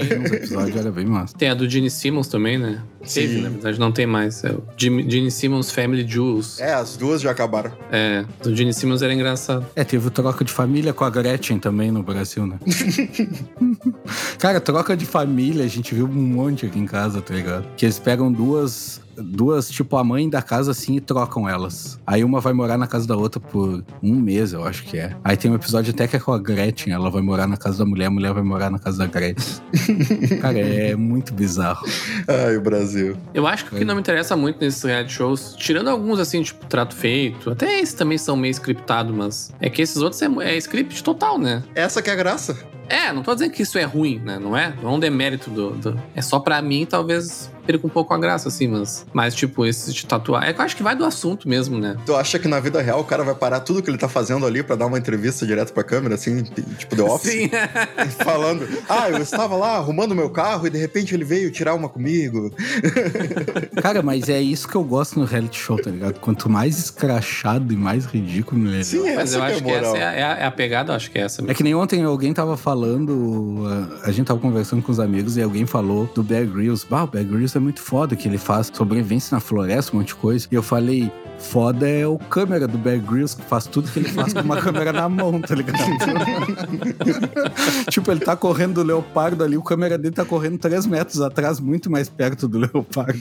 Vi uns episódios, era bem massa. Tem a do Gene Simmons também, né? Teve, na verdade, não tem mais. É o Gene Simmons Family Jewels. É, as duas já acabaram. É, do Gene Simmons era engraçado. É, teve o troca de família com a Gretchen também no Brasil, né? Cara, troca de família, a gente viu um monte aqui em casa, tá ligado? Que eles pegam duas, duas, tipo, a mãe da casa assim e trocam elas. Aí uma vai morar na casa da outra por um mês, eu acho que é. Aí tem um episódio até que é com a Gretchen, ela vai morar na casa da mulher, a mulher vai morar na casa da Gretchen. Cara, é muito bizarro. Ai, o Brasil. Eu acho que o que não me interessa muito nesses reality shows, tirando alguns assim, tipo, trato feito, até esses também são meio scriptados, mas é que esses outros é, é script total, né? Essa que é a graça. É, não tô dizendo que isso é ruim, né? Não é? Não é um demérito do. do- É só pra mim, talvez perca um pouco a graça, assim, mas. Mas, tipo, esse de tatuar. É que eu acho que vai do assunto mesmo, né? Tu acha que na vida real o cara vai parar tudo que ele tá fazendo ali pra dar uma entrevista direto pra câmera, assim, tipo The Office? Sim. Falando, ah, eu estava lá arrumando meu carro e de repente ele veio tirar uma comigo. Cara, mas é isso que eu gosto no reality show, tá ligado? Quanto mais escrachado e mais ridículo, melhor. Sim, Mas essa eu que é acho que essa moral. é a, é a- é pegada, eu acho que é essa É mesmo. que nem ontem alguém tava falando, a- a gente tava conversando com os amigos e alguém falou do Bear Grylls. Bah, o Bear Grylls é muito foda, que ele faz sobrevivência na floresta, um monte de coisa. E eu falei, foda é o câmera do Bear Grylls, que faz tudo que ele faz com uma câmera na mão, tá ligado? tipo, ele tá correndo do leopardo ali, o câmera dele tá correndo 3 metros atrás, muito mais perto do leopardo.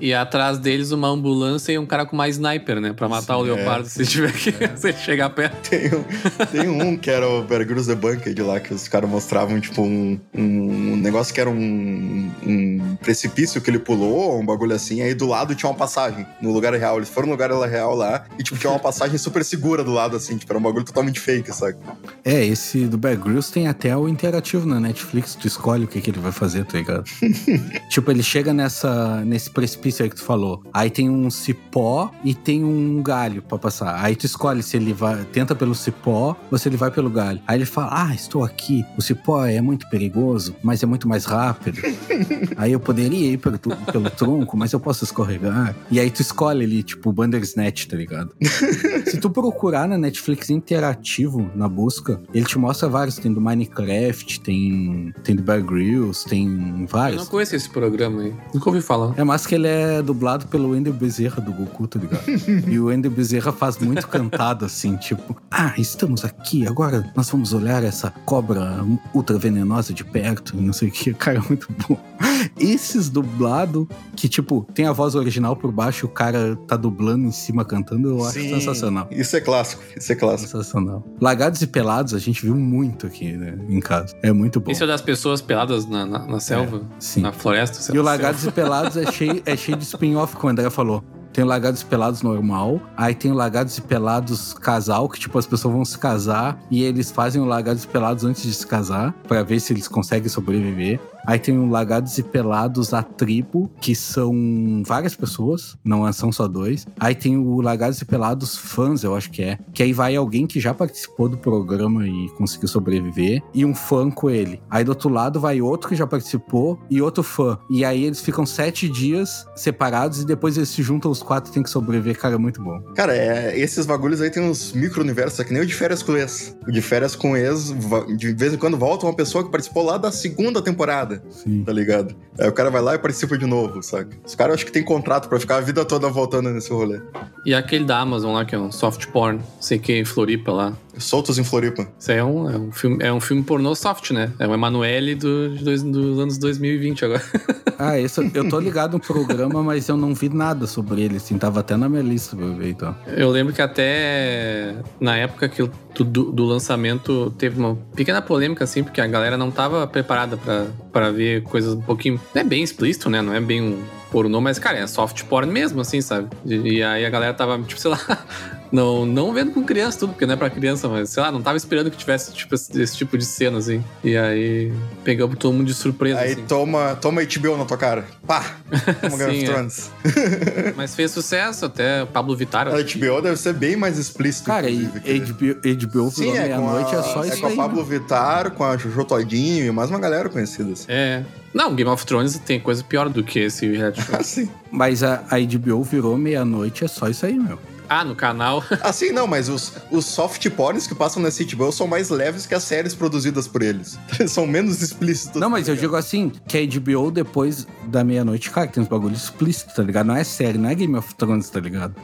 E atrás deles uma ambulância e um cara com uma sniper, né? Pra matar o Sim, é. leopardo se tiver que se ele chegar perto. Tem um, tem um que era o Bear Grylls The Bunked lá, que os caras mostravam, tipo, um, um negócio que era um, um precipício que ele pulou, um bagulho assim, aí do lado tinha uma passagem, no lugar real. Eles foram no lugar real lá, e, tipo, tinha uma passagem super segura do lado, assim, tipo, era um bagulho totalmente fake, sabe? É, esse do Bear Grylls tem até o interativo na Netflix, tu escolhe o que, que ele vai fazer, tá ligado? tipo, ele chega nessa, nesse precipício aí que tu falou. Aí tem um cipó e tem um galho pra passar. Aí tu escolhe se ele vai, tenta pelo cipó ou se ele vai pelo galho. Aí ele fala: Ah, estou aqui. O cipó é muito perigoso, mas é muito mais rápido. aí eu poderia ir pelo, pelo tronco, mas eu posso escorregar. E aí tu escolhe ali, tipo, Bandersnatch, tá ligado? Se tu procurar na Netflix interativo, na busca, ele te mostra vários. Tem do Minecraft, tem, tem do Bear Grylls, tem Eu não vários. conheço esse programa aí. Nunca ouvi falar. É mais que ele é dublado pelo Wendel Bezerra do Goku, tá ligado? e o Wendel Bezerra faz muito cantado, assim, tipo... Ah, estamos aqui, agora nós vamos olhar essa cobra ultra venenosa de perto, não sei o que. Cara, é muito bom. Esses dublado que, tipo, tem a voz original por baixo o cara tá dublando em cima cantando, eu acho Sim, sensacional. Isso é clássico, isso é clássico. Sensacional. Lagados e pelados a gente viu muito aqui, né, em casa. É muito bom. Esse é das pessoas peladas na, na, na selva, Sim. na floresta. sei E o Lagados e Pelados é cheio, é cheio de spin-off, como o André falou. Tem o Lagados e Pelados normal, aí tem o Lagados e Pelados casal, que tipo, as pessoas vão se casar e eles fazem o Lagados e Pelados antes de se casar, pra ver se eles conseguem sobreviver. Aí tem o Lagados e Pelados a tribo, que são várias pessoas, não são só dois. Aí tem o Lagados e Pelados fãs, eu acho que é. Que aí vai alguém que já participou do programa e conseguiu sobreviver, e um fã com ele. Aí do outro lado vai outro que já participou e outro fã. E aí eles ficam sete dias separados e depois eles se juntam os quatro e tem que sobreviver. Cara, é muito bom. Cara, é, esses bagulhos aí tem uns micro-universos, é que nem o de férias com ex. O de férias com ex, de vez em quando volta uma pessoa que participou lá da segunda temporada, Sim. tá ligado? Aí o cara vai lá e participa de novo, saca? Os caras acho que tem contrato pra ficar a vida toda voltando nesse rolê. E aquele da Amazon lá, que é um soft porn, sei que, Floripa lá. Soltos em Floripa. Isso aí é um, é um, filme, é um filme pornô soft, né? É o Emanuele do, dos anos 2020 agora. Ah, esse, eu tô ligado no programa, mas eu não vi nada sobre ele, assim. Tava até na minha lista pra eu ver, então. Eu lembro que até na época que eu- do- do lançamento teve uma pequena polêmica, assim, porque a galera não tava preparada pra, pra ver coisas um pouquinho. Não é bem explícito, né? Não é bem um pornô, mas, cara, é soft porn mesmo, assim, sabe? E, e aí a galera tava, tipo, sei lá, Não, não vendo com criança tudo, porque não é pra criança, mas sei lá, não tava esperando que tivesse tipo, esse, esse tipo de cena, assim. E aí pegamos todo mundo de surpresa. Aí assim. toma, toma HBO na tua cara. Pá! Como Game of é. Thrones. Mas fez sucesso, até o Pablo Vittar. A HBO deve ser bem mais explícito. Cara, e HBO, HBO Sim, é com, meia-noite, a, é só é isso com a aí. Pablo né? Vittar, com a Jojo Todinho e mais uma galera conhecida. Assim. É. Não, Game of Thrones tem coisa pior do que esse reality show. Assim. Mas a, a HBO virou meia-noite, é só isso aí, meu. ah, no canal. Assim, não, mas os, os soft porns que passam nesse HBO são mais leves que as séries produzidas por eles. Eles são menos explícitos. Não, mas eu digo assim, que a HBO depois da meia-noite, cara, tem uns bagulhos explícitos, tá ligado? Não é série, não é Game of Thrones, tá ligado?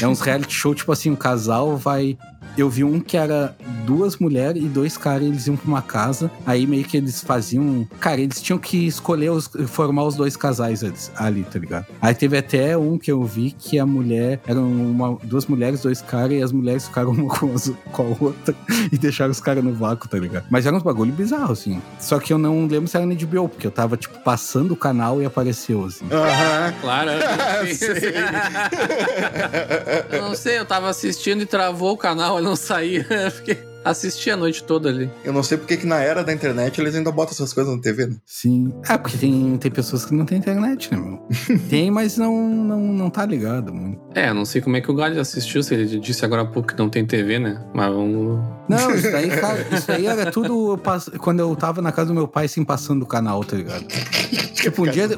É uns reality show, tipo assim, um casal vai. Eu vi um que era duas mulheres e dois caras, eles iam pra uma casa, aí meio que eles faziam. Cara, eles tinham que escolher, os, formar os dois casais ali- tá ligado? Aí teve até um que eu vi que a mulher. Eram uma, duas mulheres, dois caras, e as mulheres ficaram uma com, as- com a outra e deixaram os caras no vácuo, tá ligado? Mas era uns bagulho bizarro, assim. Só que eu não lembro se era na HBO, porque eu tava, tipo, passando o canal e apareceu, assim. Aham. Claro. eu Sei. Eu não sei, eu tava assistindo e travou o canal, não saía. Eu Fiquei... Assisti a noite toda ali. Eu não sei porque que na era da internet eles ainda botam essas coisas na TV, né? Sim. Ah, porque tem, tem pessoas que não têm internet, né, meu? tem, mas não, não, não tá ligado muito. É, eu não sei como é que o Galho assistiu, se ele disse agora há pouco que não tem TV, né? Mas vamos. Não, isso daí, cara, isso daí era tudo pass- quando eu tava na casa do meu pai, assim, passando o canal, tá ligado? tipo, um dia,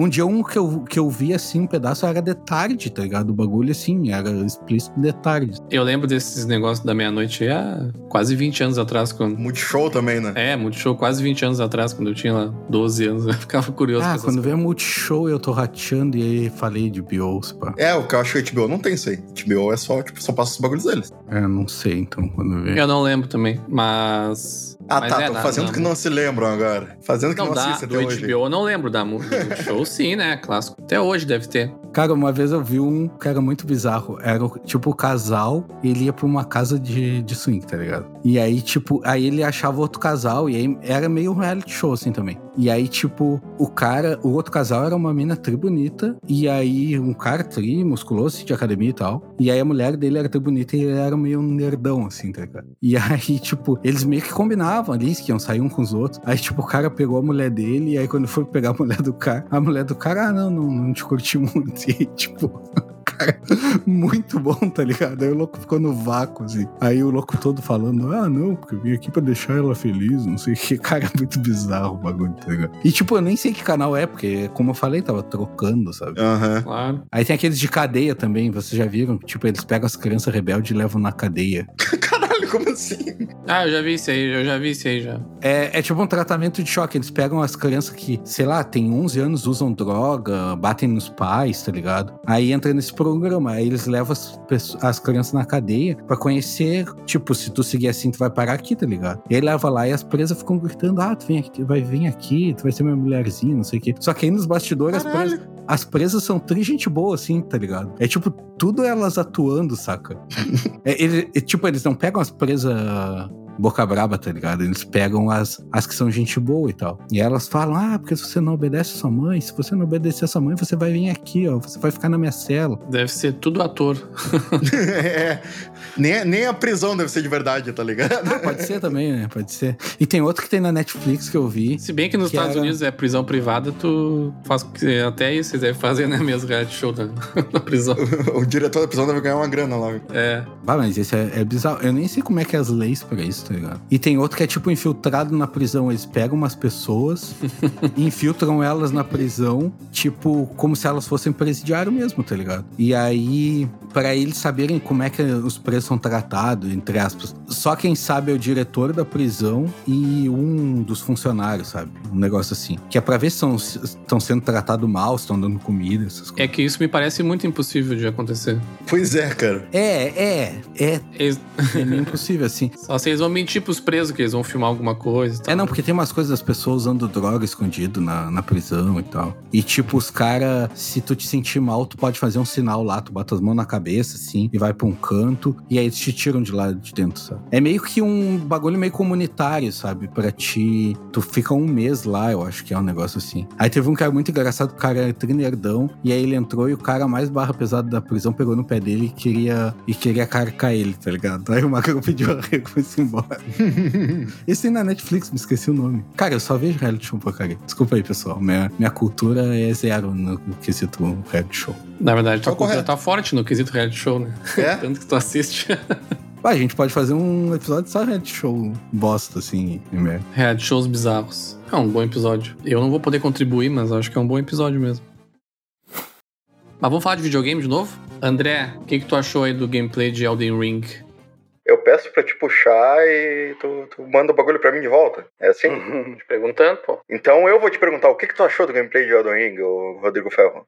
um, um dia um que eu, que eu vi, assim, um pedaço era de tarde, tá ligado? O bagulho, assim, era explícito de tarde. Eu lembro desses negócios da meia-noite aí há quase 20 anos atrás, quando. Multishow também, né? É, Multishow quase 20 anos atrás, quando eu tinha lá 12 anos. Eu ficava curioso Ah, quando coisas. vem Multishow, eu tô rateando e aí falei de Bios, pá. É, o que eu acho que HBO não tem isso aí. HBO é só, tipo, só passa os bagulhos deles. É, não sei, então, quando vem. Eu não lembro também, mas. Ah, mas tá, é, na- fazendo na- que não se lembram agora. Fazendo que não, Não dá, assiste até hoje. HBO eu não lembro da Multishow, sim, né? Clássico. Até hoje deve ter. Cara, uma vez eu vi um que era muito bizarro. Era tipo o casal, ele ia pra uma casa de, de swing, tá ligado? E aí, tipo, aí ele achava outro casal, e aí era meio um reality show, assim também. E aí, tipo, o cara, o outro casal era uma mina tri bonita, e aí um cara tri, musculoso, de academia e tal. E aí a mulher dele era tri bonita e ele era meio nerdão, assim, tá ligado? E aí, tipo, eles meio que combinavam ali, que iam sair um com os outros. Aí, tipo, o cara pegou a mulher dele, e aí quando foi pegar a mulher do cara, a mulher do cara, ah, não, não, não te curti muito. E tipo, cara, muito bom, tá ligado? Aí o louco ficou no vácuo, assim. Aí o louco todo falando, ah, não, porque eu vim aqui pra deixar ela feliz, não sei o que. Cara, é muito bizarro o bagulho, tá ligado? E, tipo, eu nem sei que canal é, porque, como eu falei, tava trocando, sabe? Aham. Claro. Aí tem aqueles de cadeia também, vocês já viram? Tipo, eles pegam as crianças rebeldes e levam na cadeia. Caralho, como assim? Ah, eu já vi isso aí, eu já vi isso aí já. É, é tipo um tratamento de choque. Eles pegam as crianças que, sei lá, tem 11 anos, usam droga, batem nos pais, tá ligado? Aí entra nesse programa. Aí eles levam as, pesso- as crianças na cadeia pra conhecer, tipo, se tu seguir assim, tu vai parar aqui, tá ligado? E aí leva lá e as presas ficam gritando: ah, tu vem aqui, vai vir aqui, tu vai ser minha mulherzinha, não sei o quê. Só que aí nos bastidores as presas, as presas são tri gente boa, assim, tá ligado? É tipo, tudo elas atuando, saca? é, ele- é, tipo, eles não pegam as presas boca braba, tá ligado? Eles pegam as, as que são gente boa e tal. E elas falam: ah, porque se você não obedece a sua mãe, se você não obedecer a sua mãe, você vai vir aqui, ó, você vai ficar na minha cela. Deve ser tudo ator. é. Nem, nem a prisão deve ser de verdade, tá ligado? Pode ser também, né? Pode ser. E tem outro que tem na Netflix que eu vi. Se bem que nos Que Estados era- Unidos é prisão privada, tu faz o que- até isso vocês devem fazer, né? Mesmo reality show da, na prisão. o diretor da prisão deve ganhar uma grana lá. É. Ah, mas esse é, é bizarro. Eu nem sei como é que é as leis pra isso, tá ligado? E tem outro que é tipo infiltrado na prisão. Eles pegam umas pessoas e infiltram elas na prisão, tipo, como se elas fossem presidiário mesmo, tá ligado? E aí, pra eles saberem como é que os presos são tratados, entre aspas. Só quem sabe é o diretor da prisão e um dos funcionários, sabe? Um negócio assim. Que é pra ver se estão sendo tratados mal, se estão dando comida, essas coisas. É que isso me parece muito impossível de acontecer. Pois é, cara. É, é, é, Eles- é meio impossível, assim. só se eles vão mentir pros presos que eles vão filmar alguma coisa. e tal. É, não, porque tem umas coisas das pessoas usando droga escondido na, na prisão e tal. E, tipo, os caras, se tu te sentir mal, tu pode fazer um sinal lá, tu bota as mãos na cabeça, assim, e vai pra um canto. E aí eles te tiram de lá de dentro, sabe? É meio que um bagulho meio comunitário, sabe? Pra ti. Tu fica um mês lá, eu acho que é um negócio assim. Aí teve um cara muito engraçado, o cara era trinerdão, e aí ele entrou e o cara mais barra pesada da prisão pegou no pé dele e queria, e queria carcar ele, tá ligado? Aí o Macro pediu arrego e foi embora. Esse tem na Netflix, me esqueci o nome. Cara, eu só vejo reality show porcaria. Desculpa aí, pessoal. Minha, minha cultura é zero no, quesito reality show. Na verdade, tua Tá cultura correto. tá forte no quesito reality show, né? É? Tanto que tu assiste Ah, a gente pode fazer um episódio só reality show bosta, assim, e merda. reality shows bizarros. É um bom episódio. Eu não vou poder contribuir, mas acho que é um bom episódio mesmo. Mas vamos falar de videogame de novo? André, o que, que tu achou aí do gameplay de Elden Ring? Eu peço pra te puxar e tu, tu manda o bagulho pra mim de volta. É assim? Te perguntando, pô. Então eu vou te perguntar, o que, que tu achou do gameplay de Elden Ring, Rodrigo Ferro?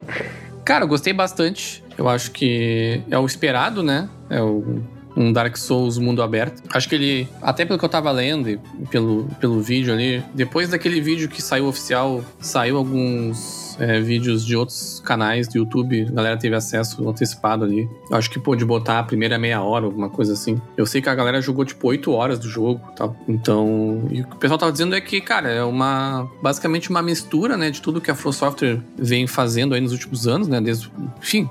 Cara, eu gostei bastante. Eu acho que é o esperado, né? É o, um Dark Souls mundo aberto. Acho que ele, até pelo que eu tava lendo e pelo, pelo vídeo ali, depois daquele vídeo que saiu oficial, saiu alguns é, vídeos de outros canais do YouTube, a galera teve acesso antecipado ali. Acho que pôde botar a primeira meia hora, alguma coisa assim. Eu sei que a galera jogou tipo 8 horas do jogo tal. Então, e o que o pessoal tava dizendo é que, cara, é uma basicamente uma mistura, né, de tudo que a From Software vem fazendo aí nos últimos anos, né, desde, enfim,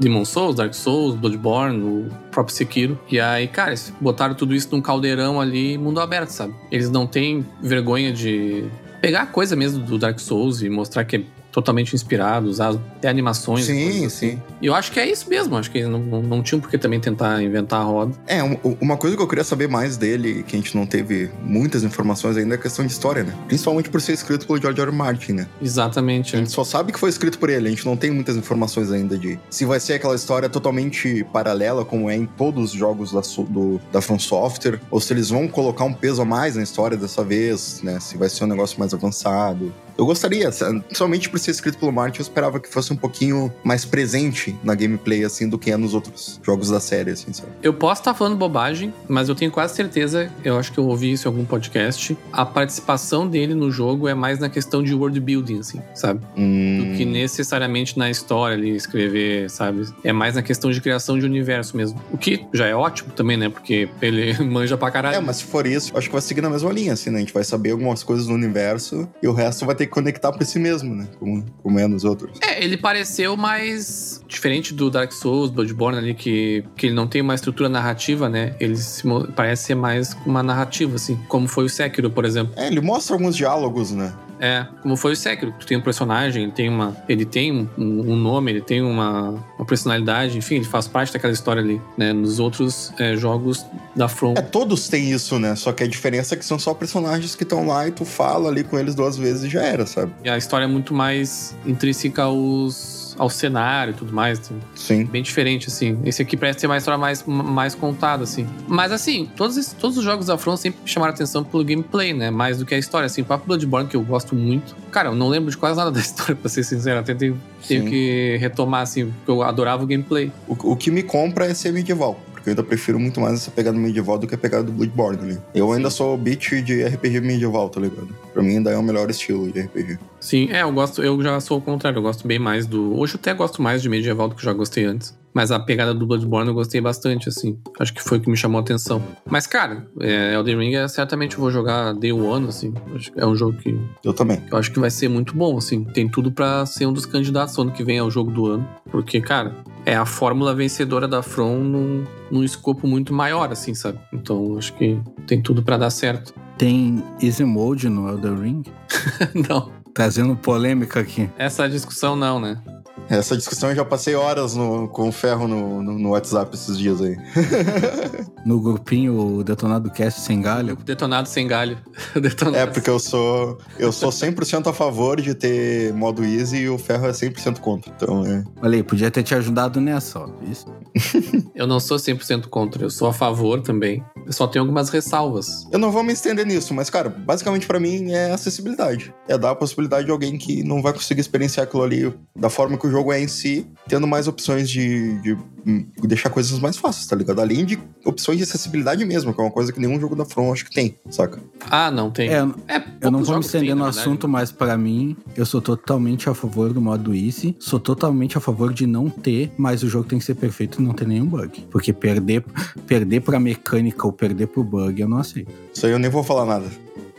Demon Souls, Dark Souls, Bloodborne, o próprio Sekiro. E aí, cara, eles botaram tudo isso num caldeirão ali, mundo aberto, sabe? Eles não têm vergonha de pegar a coisa mesmo do Dark Souls e mostrar que é totalmente inspirado, usar até animações. Sim, assim. sim. E eu acho que é isso mesmo, acho que não, não, não tinham por que também tentar inventar a roda. É, um- uma coisa que eu queria saber mais dele, que a gente não teve muitas informações ainda, é a questão de história, né? Principalmente por ser escrito pelo George R. Martin, né? Exatamente. A é. gente só sabe que foi escrito por ele, a gente não tem muitas informações ainda de se vai ser aquela história totalmente paralela, como é em todos os jogos da, do, da From Software, ou se eles vão colocar um peso a mais na história dessa vez, né? Se vai ser um negócio mais avançado. Eu gostaria, somente por ser escrito pelo Martin, eu esperava que fosse um pouquinho mais presente na gameplay, assim, do que é nos outros jogos da série, assim, sabe? Eu posso estar falando bobagem, mas eu tenho quase certeza, eu acho que eu ouvi isso em algum podcast, a participação dele no jogo é mais na questão de world building, assim, sabe? Hum, Do que necessariamente na história ali, escrever, sabe? É mais na questão de criação de universo mesmo. O que já é ótimo também, né? Porque ele manja pra caralho. É, mas se for isso, acho que vai seguir na mesma linha, assim, né? A gente vai saber algumas coisas do universo e o resto vai ter que conectar pra si mesmo, né? Como, como é nos outros. É, ele pareceu mais diferente do Dark Souls, Bloodborne ali, que, que ele não tem uma estrutura narrativa, né? Ele se parece ser mais uma narrativa, assim, como foi o Sekiro, por exemplo. É, ele mostra alguns diálogos, né? É, como foi o Sekiro. Tu tem um personagem, ele tem uma. Ele tem um, um nome, ele tem uma, uma personalidade, enfim, ele faz parte daquela história ali, né? Nos outros é, jogos da From. É, todos têm isso, né? Só que a diferença é que são só personagens que estão lá e tu fala ali com eles duas vezes e já era, sabe? E a história é muito mais intrínseca aos, ao cenário e tudo mais. assim. Sim. Bem diferente, assim. Esse aqui parece ter uma história mais, mais contada, assim. Mas, assim, todos, esses- todos os jogos da From sempre chamaram atenção pelo gameplay, né? Mais do que a história. Assim, o próprio Bloodborne, que eu gosto muito. Cara, eu não lembro de quase nada da história, pra ser sincero. Até tenho, tenho Sim. que retomar, assim, porque eu adorava o gameplay. O, o que me compra é ser medieval. Porque eu ainda prefiro muito mais essa pegada medieval do que a pegada do Bloodborne ali. Eu ainda sou beat de RPG medieval, tá ligado? Pra mim ainda é o melhor estilo de RPG. Sim, é, eu gosto, eu já sou o contrário, eu gosto bem mais do. Hoje eu até gosto mais de medieval do que eu já gostei antes. Mas a pegada do Bloodborne eu gostei bastante, assim. Acho que foi o que me chamou a atenção. Mas, cara, é, Elden Ring é, certamente eu vou jogar Day One, assim. Acho que é um jogo que Eu também. eu acho que vai ser muito bom, assim. Tem tudo pra ser um dos candidatos ano que vem ao jogo do ano. Porque, cara, é a fórmula vencedora da From num, num escopo muito maior, assim, sabe? Então, acho que tem tudo pra dar certo. Tem Easy Mode no Elden Ring? Não, Trazendo polêmica aqui. essa discussão não, né? Essa discussão eu já passei horas no- com o ferro no, no- no WhatsApp esses dias aí. No grupinho Detonado Cast sem galho. Detonado sem galho. Detonado. É, porque eu sou eu sou 100% a favor de ter modo easy e o ferro é 100% contra. Então, é. Olha aí, podia ter te ajudado nessa, ó. Isso. Eu não sou 100% contra, eu sou a favor também. eu só tenho algumas ressalvas. Eu não vou me estender nisso, mas, cara, basicamente pra mim é acessibilidade. É dar a possibilidade de alguém que não vai conseguir experienciar aquilo ali da forma que o jogo é em si, tendo mais opções de, de hum, deixar coisas mais fáceis, tá ligado? Além de opções de acessibilidade mesmo, que é uma coisa que nenhum jogo da From acho que tem, saca? Ah, não tem. É, É, eu não vou me estender no verdade. assunto, mas pra mim, eu sou totalmente a favor do modo easy. Sou totalmente a favor de não ter, mas o jogo tem que ser perfeito e não ter nenhum bug. Porque perder, perder pra mecânica ou perder pro bug, eu não aceito. Isso aí eu nem vou falar nada.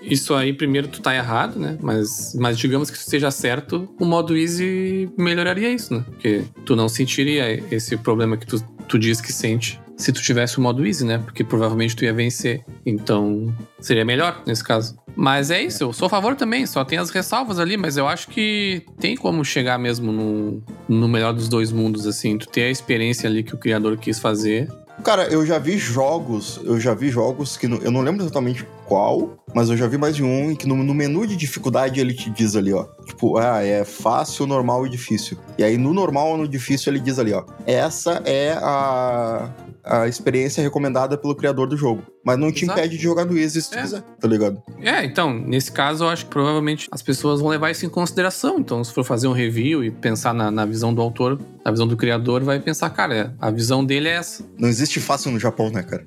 Isso aí, primeiro, tu tá errado, né? Mas, mas digamos que esteja certo, o modo easy melhoraria isso, né? Porque tu não sentiria esse problema que tu, tu diz que sente se tu tivesse o modo easy, né? Porque provavelmente tu ia vencer. Então, seria melhor nesse caso. Mas é isso, eu sou a favor também, só tem as ressalvas ali, mas eu acho que tem como chegar mesmo no, no melhor dos dois mundos, assim. Tu ter a experiência ali que o criador quis fazer. Cara, eu já vi jogos, eu já vi jogos que eu não lembro exatamente qual, mas eu já vi mais de um em que no, no menu de dificuldade ele te diz ali, ó. Tipo, ah, é fácil, normal e difícil. E aí no normal ou no difícil ele diz ali, ó. Essa é a, a experiência recomendada pelo criador do jogo. Mas não te Exato. impede de jogar no Easy se tu É. quiser, tá ligado? É, então, nesse caso, eu acho que provavelmente as pessoas vão levar isso em consideração. Então, se for fazer um review e pensar na, na visão do autor, na visão do criador, vai pensar, cara, a visão dele é essa. Não existe fácil no Japão, né, cara?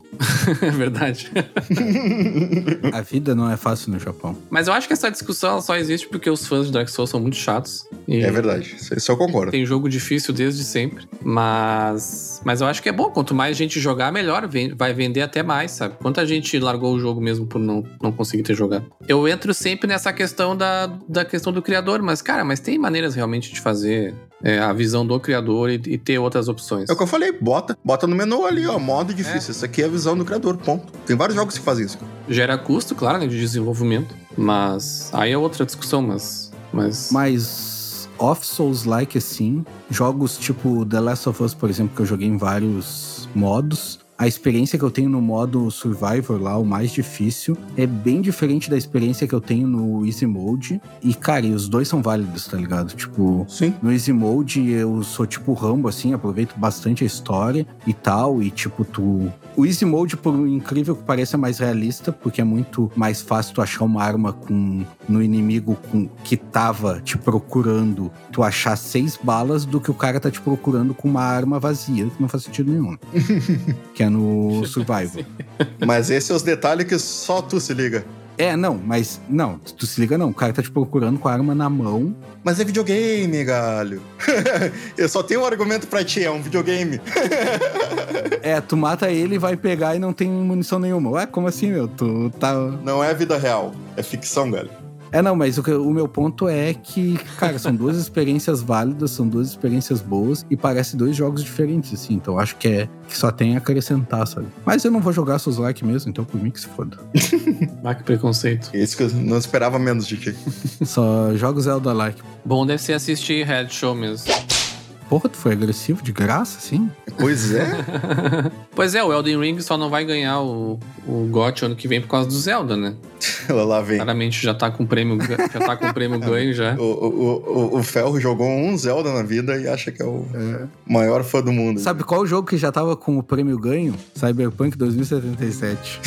é verdade. A vida não é fácil no Japão. Mas eu acho que essa discussão só existe porque os fãs de Dark Souls são muito chatos. E É verdade. Isso isso eu concordo. Tem jogo difícil desde sempre. Mas. Mas eu acho que é bom. Quanto mais gente jogar, melhor. Vai vender até mais, sabe? Quanta gente largou o jogo mesmo por não, não conseguir ter jogado. Eu entro sempre nessa questão da, da questão do criador, mas, cara, mas tem maneiras realmente de fazer é, a visão do criador e, e ter outras opções. É o que eu falei, bota. Bota no menu ali, ó, modo difícil. Isso aqui é a visão do criador, ponto. Tem vários jogos que fazem isso. Gera custo, claro, né, de desenvolvimento. Mas aí é outra discussão, mas. Mas. Mas off Souls like assim, jogos tipo The Last of Us, por exemplo, que eu joguei em vários modos. A experiência que eu tenho no modo Survivor lá, o mais difícil, é bem diferente da experiência que eu tenho no Easy Mode. E, cara, e os dois são válidos, tá ligado? Tipo, Sim. no Easy Mode eu sou tipo Rambo, assim, aproveito bastante a história e tal. E tipo, tu. O Easy Mode, por incrível que pareça, é mais realista, porque é muito mais fácil tu achar uma arma com no inimigo com, que tava te procurando, tu achar seis balas do que o cara tá te procurando com uma arma vazia, que não faz sentido nenhum. que é no Survival. Mas esses são os detalhes que só tu se liga. É, não, mas não, tu se liga não, o cara tá te procurando com a arma na mão. Mas é videogame, galho. eu só tenho um argumento pra ti, é um videogame. É, tu mata ele e vai pegar e não tem munição nenhuma. Ué, como assim, meu? Tu tá. Não é vida real, é ficção, galho. É, não, mas o, que- o meu ponto é que, cara, são duas experiências válidas, são duas experiências boas e parece dois jogos diferentes, assim. Então acho que é que só tem a acrescentar, sabe? Mas eu não vou jogar Souls Like mesmo, então por mim que se foda. Ah, que preconceito. Isso que eu não esperava menos de ti. Só jogo Zelda Like. Bom, deve ser assistir Red Show mesmo. Porra, tu foi agressivo de graça, assim? Pois é. Pois é, o Elden Ring só não vai ganhar o, o GOT ano que vem por causa do Zelda, né? Ela lá vem. Claramente já tá com prêmio, já tá com prêmio ganho já. O, o, o, o Ferro jogou um Zelda na vida e acha que é o maior fã do mundo. Sabe qual jogo que já tava com o prêmio ganho? Cyberpunk 2077.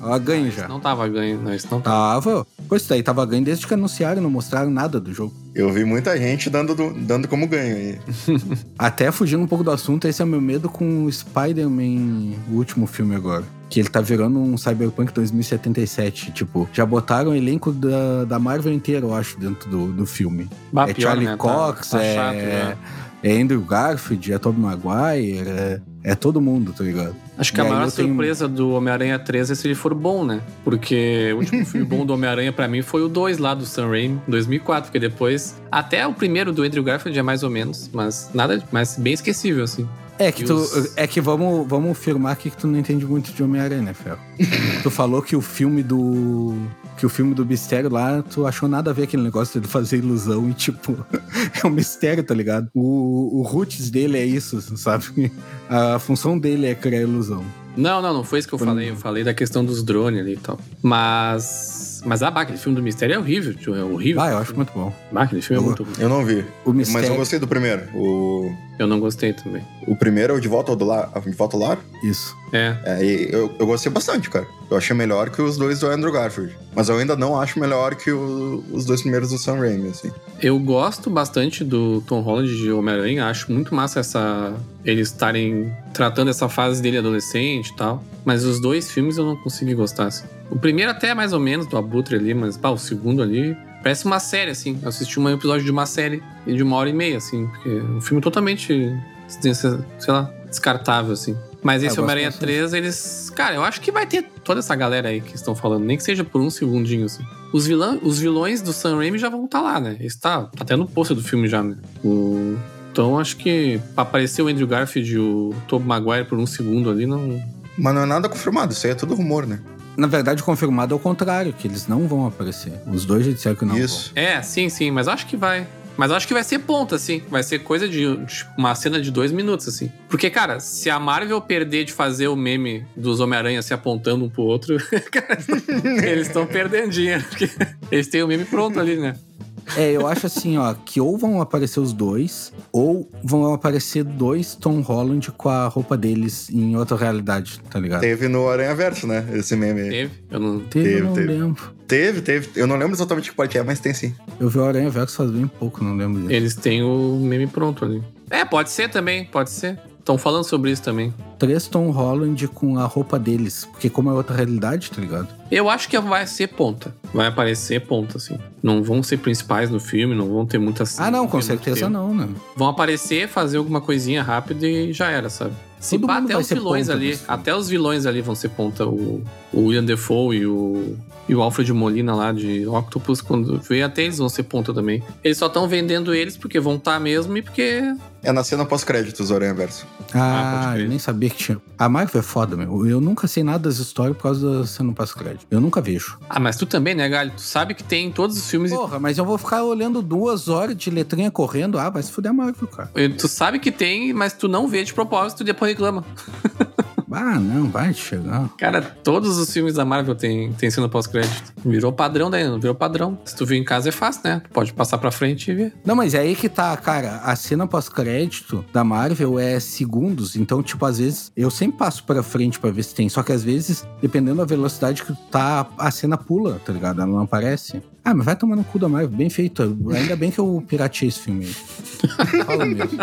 Ó, ganho já. Não tava ganho, não, isso não tá. Tava. Pois daí tava ganho desde que anunciaram, não mostraram nada do jogo. Eu vi muita gente dando, do- dando como ganho aí. Até fugindo um pouco do assunto, esse é o meu medo com o Spider-Man, o último filme agora. Que ele tá virando um Cyberpunk 2077. Tipo, já botaram o elenco da, da Marvel inteira, eu acho, dentro do, do filme. Bah, é pior, Charlie né? Tá- Cox, tá é, chato já. É Andrew Garfield, é Tobey Maguire, é, é todo mundo, tá ligado? Acho que a E aí maior eu tenho- surpresa do Homem-Aranha 3 é se ele for bom, né? Porque o último filme bom do Homem-Aranha pra mim foi o 2 lá do Sam Raimi, 2004, porque depois até o primeiro do Andrew Garfield é mais ou menos, mas nada, mas bem esquecível assim. É que tu. os- É que vamos, vamos afirmar aqui que tu não entende muito de Homem-Aranha, né, Fel? tu falou que o filme do. Que o filme do mistério lá, tu achou nada a ver aquele negócio de fazer ilusão e, tipo, é um mistério, tá ligado? O, o roots dele é isso, sabe? A função dele é criar ilusão. Não, não, não foi isso que eu Foi falei. no- Eu falei da questão dos drones ali e tal. Mas. Mas ah, bah, aquele filme do mistério é horrível, tio, é horrível. Ah, eu acho muito bom. Bah, aquele filme é Eu- muito ruim. Eu não vi. O Mas mistério. eu gostei do primeiro. O, Eu não gostei também. o primeiro é o De Volta ao do Lar. De Volta ao Lar? Isso. É. É, e eu, eu gostei bastante, cara. Eu achei melhor que os dois do Andrew Garfield. Mas eu ainda não acho melhor que o- os dois primeiros do Sam Raimi, assim. Eu gosto bastante do Tom Holland de Homem-Aranha. Acho muito massa essa. Eles estarem tratando essa fase dele adolescente e tal. Mas os dois filmes eu não consegui gostar, assim. O primeiro até é mais ou menos do Abutre ali, mas pá, o segundo ali. Parece uma série, assim. Eu assisti um episódio de uma série de uma hora e meia, assim. Porque é um filme totalmente. sei lá, descartável, assim. Mas É, esse gosto Homem-Aranha bastante. 3, eles. Cara, eu acho que vai ter toda essa galera aí que estão falando, nem que seja por um segundinho, assim. Os, vilã, os vilões do Sam Raimi já vão estar lá, né? Esse tá, tá até no pôster do filme já, né? O- Então acho que pra aparecer o Andrew Garfield e o Tobey Maguire por um segundo ali, não. Mas não é nada confirmado, isso aí é tudo rumor, né? Na verdade, confirmado é o contrário, que eles não vão aparecer. Os dois já disseram que não isso. É, sim, sim, mas acho que vai. Mas acho que vai ser ponta, assim. Vai ser coisa de tipo, uma cena de dois minutos, assim. Porque, cara, se a Marvel perder de fazer o meme dos Homem-Aranha se apontando um pro outro, cara, eles estão perdendo dinheiro. Porque eles têm o meme pronto ali, né? É, eu acho assim, ó, que ou vão aparecer os dois, ou vão aparecer dois Tom Holland com a roupa deles em outra realidade, tá ligado? Teve no Aranha Verso, né? Esse meme aí. Teve. Eu não. Teve, Teve, eu não teve. lembro. Teve, teve. Eu não lembro exatamente que parte é, mas tem sim. Eu vi o Aranha Verso faz bem pouco, não lembro dele. Eles têm o meme pronto ali. É, pode ser também, pode ser. Estão falando sobre isso também. Três Tom Holland com a roupa deles, porque como é outra realidade, tá ligado? Eu acho que vai ser ponta. Vai aparecer ponta, assim. Não vão ser principais no filme, não vão ter muitas. Ah, não, com certeza não, né? Vão aparecer, fazer alguma coisinha rápida e já era, sabe? Se Todo pá, até os vilões ali, até os vilões ali vão ser ponta. O, o William Defoe e o, e o Alfred Molina lá de Octopus, quando veio até eles vão ser ponta também. Eles só estão vendendo eles porque vão estar mesmo e porque É na cena pós-créditos Aranha Verso. Ah, Ah, eu nem sabia que tinha. A Marvel é foda, meu. Eu nunca sei nada das histórias por causa da cena pós-crédito. Eu nunca vejo. Ah, mas tu também, né, Galho? Tu sabe que tem em todos os filmes. Porra, mas eu vou ficar olhando duas horas de letrinha correndo. Ah, vai se fuder a Marvel, cara. e Tu sabe que tem, mas tu não vê de propósito e depois reclama. Ah, não, vai chegar. Cara, todos os filmes da Marvel tem, tem cena pós-crédito. Virou padrão daí, não virou padrão. Se tu vir em casa é fácil, né? Tu pode passar pra frente e ver. Não, mas é aí que tá, cara. A cena pós-crédito da Marvel é segundos. Então, tipo, às vezes eu sempre passo pra frente pra ver se tem. Só que às vezes, dependendo da velocidade que tá, a cena pula, tá ligado? Ela não aparece. Ah, mas vai tomar no cu da Marvel. Bem feito. Ainda bem que eu pirateei esse filme aí. Fala mesmo.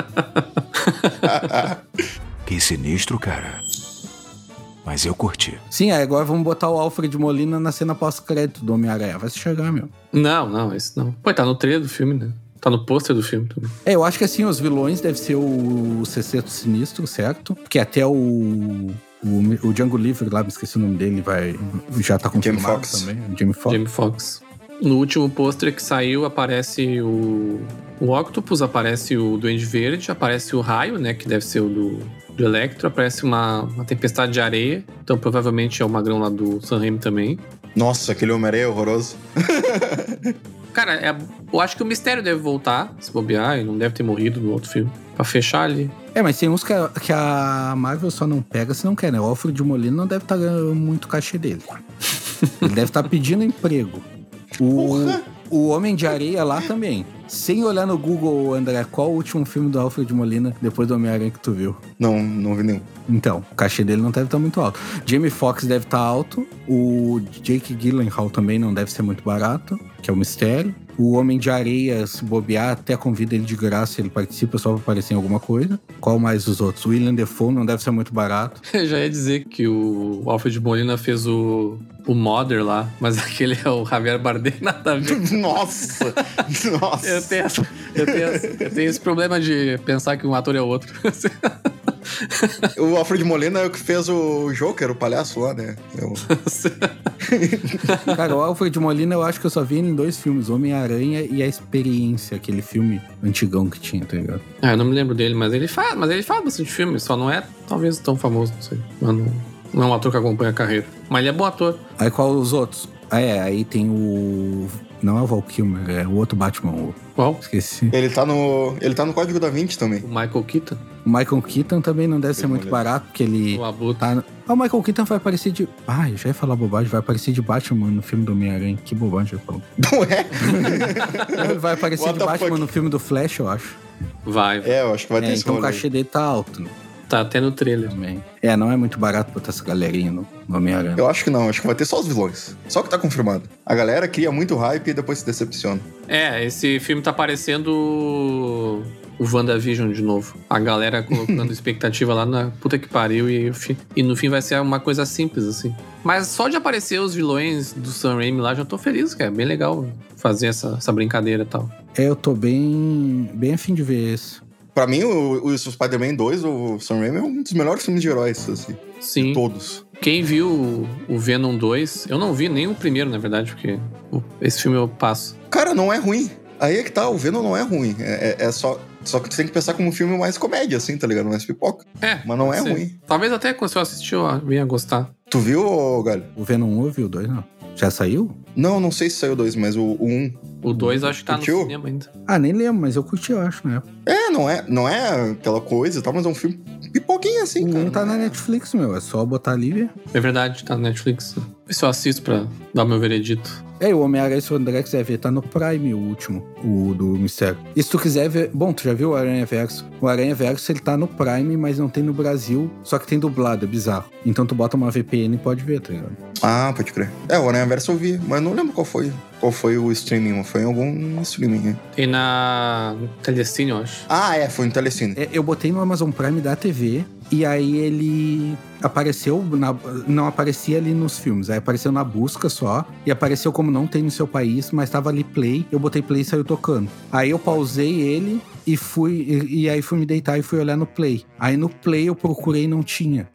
Que sinistro, cara. Mas eu curti. Sim, aí agora vamos botar o Alfred Molina na cena pós-crédito do Homem-Aranha. Vai se chegar, meu. Não, não, esse não. Pô, tá no trailer do filme, né? Tá no pôster do filme também. É, eu acho que assim, os vilões devem ser o Sexteto Sinistro, certo? Porque até o. O, o Django Livre lá, me esqueci o nome dele, vai. Já tá confirmado Fox. também. O Jamie Foxx. Jamie Foxx. No último pôster que saiu, aparece o, o Octopus, aparece o Duende Verde, aparece o Raio, né? Que deve ser o do, do Electro, aparece uma, uma tempestade de areia. Então provavelmente é o magrão lá do San Remo também. Nossa, aquele Homem-Aranha é horroroso. Cara, é- eu acho que o mistério deve voltar, se bobear, e não deve ter morrido no outro filme. Pra fechar ali. É, mas tem uns que a, que a Marvel só não pega se não quer, né? O Alfred Molina não deve estar ganhando muito cachê dele. Ele deve estar pedindo emprego. O, o Homem de Areia lá também. Sem olhar no Google, André, qual o último filme do Alfred Molina depois do Homem-Aranha que tu viu? Não, não vi nenhum. Então, o cachê dele não deve estar muito alto. Jamie Foxx deve estar alto. O Jake Gyllenhaal também não deve ser muito barato, que é o mistério. O Homem de Areia, se bobear, até convida ele de graça, ele participa só pra aparecer em alguma coisa. Qual mais os outros? O William Defoe não deve ser muito barato. Eu já ia dizer que o Alfred Molina fez o, o Mother lá, mas aquele é o Javier Bardem, nada a ver. Nossa! Nossa! Eu tenho, essa- eu, tenho, essa- eu tenho esse problema de pensar que um ator é outro. O Alfred Molina é o que fez o Joker, o palhaço lá, né? É o- Cara, o Alfred Molina, eu acho que eu só vi ele em dois filmes: Homem-Aranha e A Experiência, aquele filme antigão que tinha, tá ligado? ah, eu não me lembro dele, mas ele faz, mas ele faz bastante filme, só não é talvez tão famoso, não sei. Mas não, não é um ator que acompanha a carreira. Mas ele é bom ator. Aí qual os outros? Ah, é, aí tem o. Não é o Val Kilmer, é o outro Batman, o... Qual? esqueci. Ele tá no. Ele tá no código da 20 também. O Michael Keaton. O Michael Keaton também não deve ser muito Molina. barato, porque ele. O Abutre. Tá... Ah, o Michael Keaton vai aparecer de. Ah, eu já ia falar bobagem, vai aparecer de Batman no filme do Homem-Aranha. Que bobagem eu falo. Não é? Ele vai aparecer What de Batman fuck? no filme do Flash, eu acho. Vai. É, eu acho que vai ter É, esse então o cachê dele tá alto. né? Tá até no trailer. Também. É, não é muito barato botar essa galerinha no, no Homem-Aranha. Eu acho que não, acho que vai ter só os vilões. Só que tá confirmado. A galera cria muito hype e depois se decepciona. É, esse filme tá parecendo o o WandaVision de novo. A galera colocando expectativa lá na puta que pariu e, e no fim vai ser uma coisa simples, assim. Mas só de aparecer os vilões do Sam Raimi lá, já tô feliz, cara. É bem legal fazer essa, essa brincadeira e tal. É, eu tô bem, bem afim de ver esse. Pra mim, o, o Spider-Man 2, o Sam Raimi, é um dos melhores filmes de heróis, assim. Sim. Todos. Quem viu o- Venom 2, eu não vi nem o primeiro, na verdade, porque esse filme eu passo. Cara, não é ruim. Aí é que tá, o Venom não é ruim. É, é- é só. Só que tu tem que pensar como um filme mais comédia, assim, tá ligado? Mais pipoca. É. Mas não é ser. ruim. Talvez até quando eu assistir eu venha gostar. Tu viu, Galho? O Venom 1 eu vi, o 2 não. Já saiu? Não, não sei se saiu dois, mas o, o um. O 2 acho que tá Curtiu? no cinema ainda. Ah, nem lembro, mas eu curti, eu acho, né? É, não é, não é aquela coisa e tal, mas é um filme pipoquinha, assim, O cara. 1 tá na Netflix, meu. É só botar ali ver. É verdade, tá na Netflix. Vê se eu assisto pra dar meu veredito. É, o Homem-Aranha, se o André quiser ver, tá no Prime, o último, o do Mistério. E se tu quiser ver... Bom, tu já viu o Aranha Verso? O Aranha Verso, ele tá no Prime, mas não tem no Brasil, só que tem dublado, é bizarro. Então tu bota uma VPN e pode ver, tá ligado? Ah, pode crer. É, o Aranha Verso eu vi, mas não lembro qual foi. Qual foi o streaming, foi em algum streaming. né? Tem na Telecine, eu acho. Ah, é, foi no Telecine. É, eu botei no Amazon Prime da TV e aí ele apareceu, na- não aparecia ali nos filmes, aí apareceu na busca só e apareceu como não tem no seu país, mas tava ali play, eu botei play e saiu tocando. Aí eu pausei ele e fui, e, e aí fui me deitar e fui olhar no play. Aí no play eu procurei e não tinha.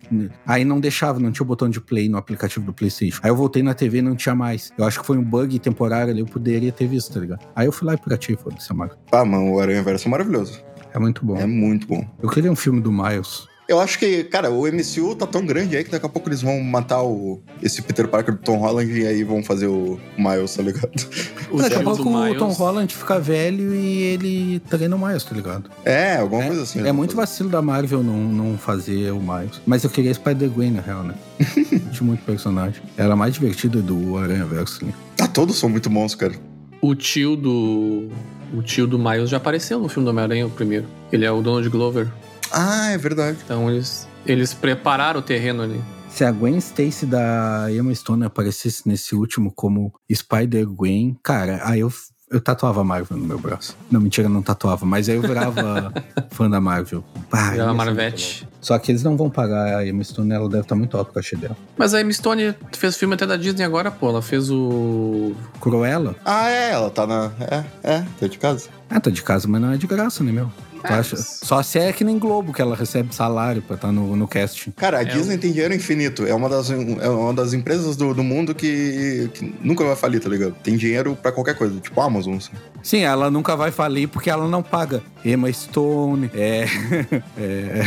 Aí não deixava, não tinha o botão de play no aplicativo do PlayStation. Aí eu voltei na TV e não tinha mais. Eu acho que foi um bug temporário ali, eu poderia ter visto, tá ligado? Aí eu fui lá e piratei, foda-se, a marca. Ah, mano, o Aranha Verso é maravilhoso. É muito bom. É muito bom. Eu queria um filme do Miles. Eu acho que, cara, o MCU tá tão grande aí que daqui a pouco eles vão matar o, esse Peter Parker do Tom Holland e aí vão fazer o Miles, tá ligado? O Daqui a pouco o Miles- Tom Holland fica velho e ele treina o Miles, tá ligado? É, alguma é, coisa assim. é muito vacilo da Marvel não, não fazer o Miles. Mas eu queria Spider-Gwen, na real, né? Tinha muito personagem. Era mais divertida do Aranha Verso ali. Ah, todos são muito bons, cara. O tio do. O tio do Miles já apareceu no filme do Homem-Aranha, o primeiro. Ele é o Donald Glover. Ah, é verdade. Então eles, eles prepararam o terreno ali. Se a Gwen Stacy da Emma Stone aparecesse nesse último como Spider-Gwen, cara, aí eu, eu tatuava a Marvel no meu braço. Não, mentira, não tatuava, mas aí eu virava fã da Marvel. Ah, Virava muito Marvete. Só que eles não vão pagar a Emma Stone, ela deve estar muito alto o cachê dela. Mas a Emma Stone fez filme até da Disney agora, pô. Ela fez o. Cruella? Ah, é, ela tá na. É, é, tá de casa. Ah, tá de casa, mas não é de graça, né, meu? Acha? Só se é que nem Globo, que ela recebe salário pra estar no, no casting. Cara, a É, Disney tem dinheiro infinito. É uma das, é uma das empresas do, do mundo que, que nunca vai falir, tá ligado? Tem dinheiro pra qualquer coisa, tipo a Amazon. Assim. Sim, ela nunca vai falir porque ela não paga. Emma Stone, é. é...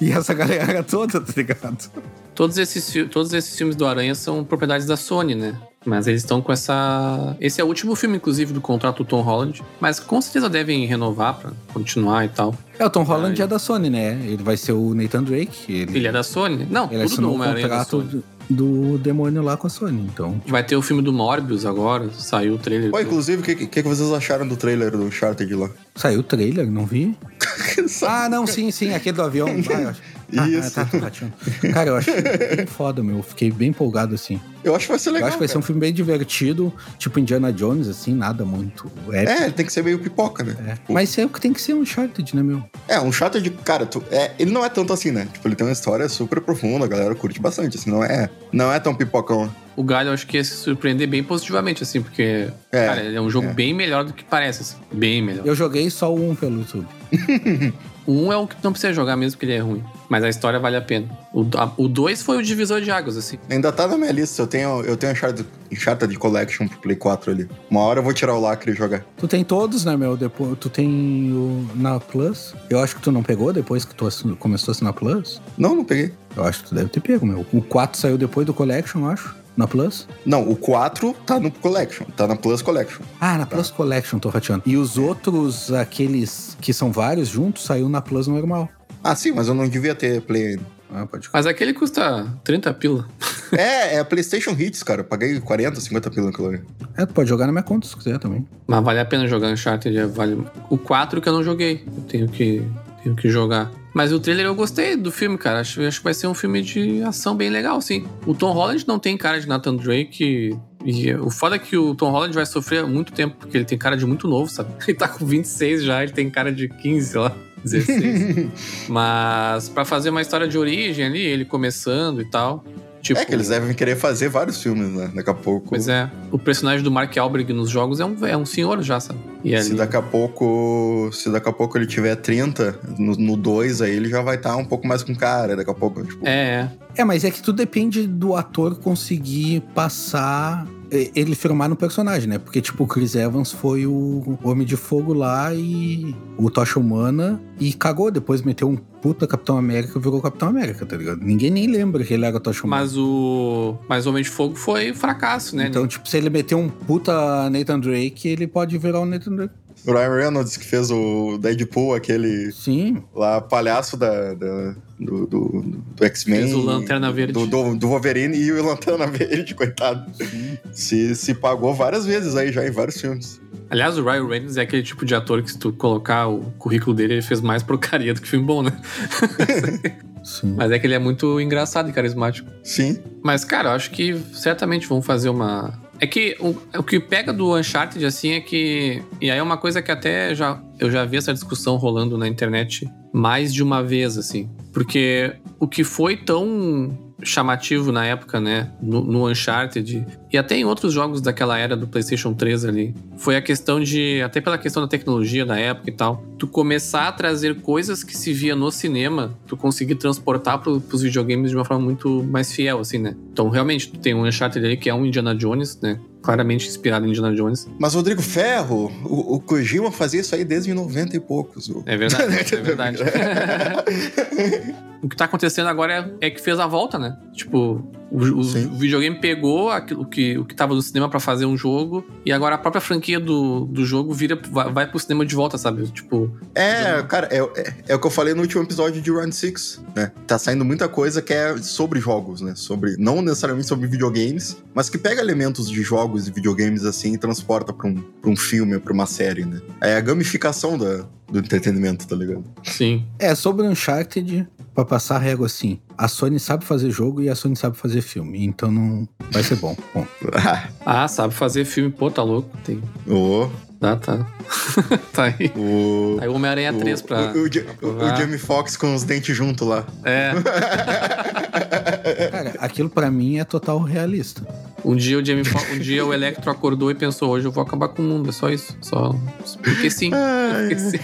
e essa galera toda, tá ligado? Todos esses, todos esses filmes do Aranha são propriedades da Sony, né? Mas eles estão com essa. Esse é o último filme, inclusive, do contrato do Tom Holland. Mas com certeza devem renovar pra continuar e tal. É, o Tom Holland é da Sony, né? Ele vai ser o Nathan Drake. Ele, Ele é da Sony? Não, ele tudo do assinou o é contrato do, do demônio lá com a Sony, então. Vai ter o filme do Morbius agora, saiu o trailer. Pô, inclusive, o que, que, que vocês acharam do trailer do Uncharted lá? Saiu o trailer, não vi? Ah, não, sim, sim, aquele do avião. Eu acho... ah, Isso. Ah, tá, tô rateando. Cara, eu acho bem foda, meu. Eu Fiquei bem empolgado, assim. Eu acho que vai ser legal. eu acho que vai ser um filme bem divertido, tipo Indiana Jones, assim, nada muito épico. É, ele tem que ser meio pipoca, né? É. Tipo, Mas é o que tem que ser um Uncharted, né, meu? É, um Uncharted, cara, tu, é, ele não é tanto assim, né? Tipo, ele tem uma história super profunda, a galera curte bastante, assim, não é, não é tão pipocão. O Galho, eu acho que ia se surpreender bem positivamente, assim, porque, É, cara, ele é um jogo é. bem melhor do que parece, assim. Bem melhor. Eu joguei só um pelo YouTube. 1 é o que não precisa jogar mesmo, porque ele é ruim. Mas a história vale a pena. O, a- o 2 foi o divisor de águas, assim. Ainda tá na minha lista, eu tenho, eu tenho Uncharted, Uncharted Collection pro Play 4 ali. Uma hora eu vou tirar o lacre e jogar. Tu tem todos, né, meu? Depois, tu tem o na Plus. Eu acho que tu não pegou depois que tu assin- começou a assinar Plus. Não, não peguei. Eu acho que tu deve ter pego, meu. O 4 saiu depois do Collection, eu acho. Na Plus. Não, o 4 tá no Collection, tá na Plus Collection. Ah, na Plus Collection, tô rateando. E os outros, aqueles que são vários juntos, saiu na Plus normal. Ah, sim, mas eu não devia ter Play ainda. Ah, pode Mas aquele custa 30 pila. é, é PlayStation Hits, cara. Eu paguei 40, 50 pila naquilo ali. É, tu pode jogar na minha conta se quiser também. Mas vale a pena jogar Uncharted. é, Vale... O 4 que eu não joguei. Eu tenho que, Tenho que jogar. Mas o trailer eu gostei do filme, cara. Acho, acho que vai ser um filme de ação bem legal, sim. O Tom Holland não tem cara de Nathan Drake. E o foda é que o Tom Holland vai sofrer muito tempo, porque ele tem cara de muito novo, sabe? Ele tá com 26 já, ele tem cara de 15, sei lá. 16. Mas para fazer uma história de origem ali, ele começando e tal. Tipo, é que eles devem querer fazer vários filmes, né? Daqui a pouco. Pois é. O personagem do Mark Wahlberg nos jogos é um, é um senhor já, sabe? E Se ali- daqui a pouco. Se daqui a pouco ele tiver 30, no 2 aí ele já vai estar um pouco mais com cara. Daqui a pouco, tipo. É, é. É, mas é que tudo depende do ator conseguir passar. E- Ele firmar no personagem, né? Porque, tipo, o Chris Evans foi o Homem de Fogo lá e o Tocha Humana e cagou. Depois meteu um puta Capitão América e virou Capitão América, tá ligado? Ninguém nem lembra que ele era Tocha Humana. Mas o. Mas o Homem de Fogo foi fracasso, né? Então, tipo, se ele meter um puta Nathan Drake, ele pode virar o Nathan Drake. O Ryan Reynolds que fez o Deadpool, aquele Sim. lá, palhaço da, da- do, do, do X-Men. Fez o Lanterna Verde. Do, do, do Wolverine e o Lanterna Verde, coitado. sim. Se, se pagou várias vezes aí já em vários filmes. Aliás, o Ryan Reynolds é aquele tipo de ator que se tu colocar o currículo dele, ele fez mais porcaria do que filme bom, né? Sim. Mas é que ele é muito engraçado e carismático. Sim. Mas, cara, eu acho que certamente vão fazer uma. É que o, o que pega do Uncharted, assim, é que. E aí é uma coisa que até já, eu já vi essa discussão rolando na internet mais de uma vez, assim. Porque o que foi tão chamativo na época, né? No, no Uncharted e até em outros jogos daquela era do PlayStation 3 ali, foi a questão de. Até pela questão da tecnologia da época e tal, tu começar a trazer coisas que se via no cinema, tu conseguir transportar pro, pros videogames de uma forma muito mais fiel, assim, né? Então, realmente, tu tem um Uncharted ali que é um Indiana Jones, né? Claramente inspirado em Indiana Jones. Mas Rodrigo Ferro, o, o Kojima fazia isso aí desde 90 e poucos. o- É verdade, é verdade. o que tá acontecendo agora é, é que fez a volta, né? Tipo, o, o- videogame pegou aquilo que, o que tava no cinema pra fazer um jogo e agora a própria franquia do, do jogo vira, vai, vai pro cinema de volta, sabe? Tipo, É, cara, é, é, é o que eu falei no último episódio de Round 6, né? Tá saindo muita coisa que é sobre jogos, né? Sobre, não necessariamente sobre videogames, mas que pega elementos de jogos e videogames assim e transporta pra um, pra um filme, pra uma série, né? É a gamificação da, do entretenimento, tá ligado? sim. É, sobre Uncharted, pra passar a régua assim, a Sony sabe fazer jogo e a Sony sabe fazer filme, então não vai ser bom. Bom, Ah, sabe fazer filme, pô, tá louco. Tem. o, Tá, tá. tá aí. o, Tá aí o Homem-Aranha 3 pra. o, o, o, Jamie Foxx com os dentes junto lá. É. cara, aquilo pra mim é total realista. Um dia o Jamie um dia o Electro acordou e pensou, hoje eu vou acabar com o mundo, é só isso. Só. Porque sim. Ai, Porque sim.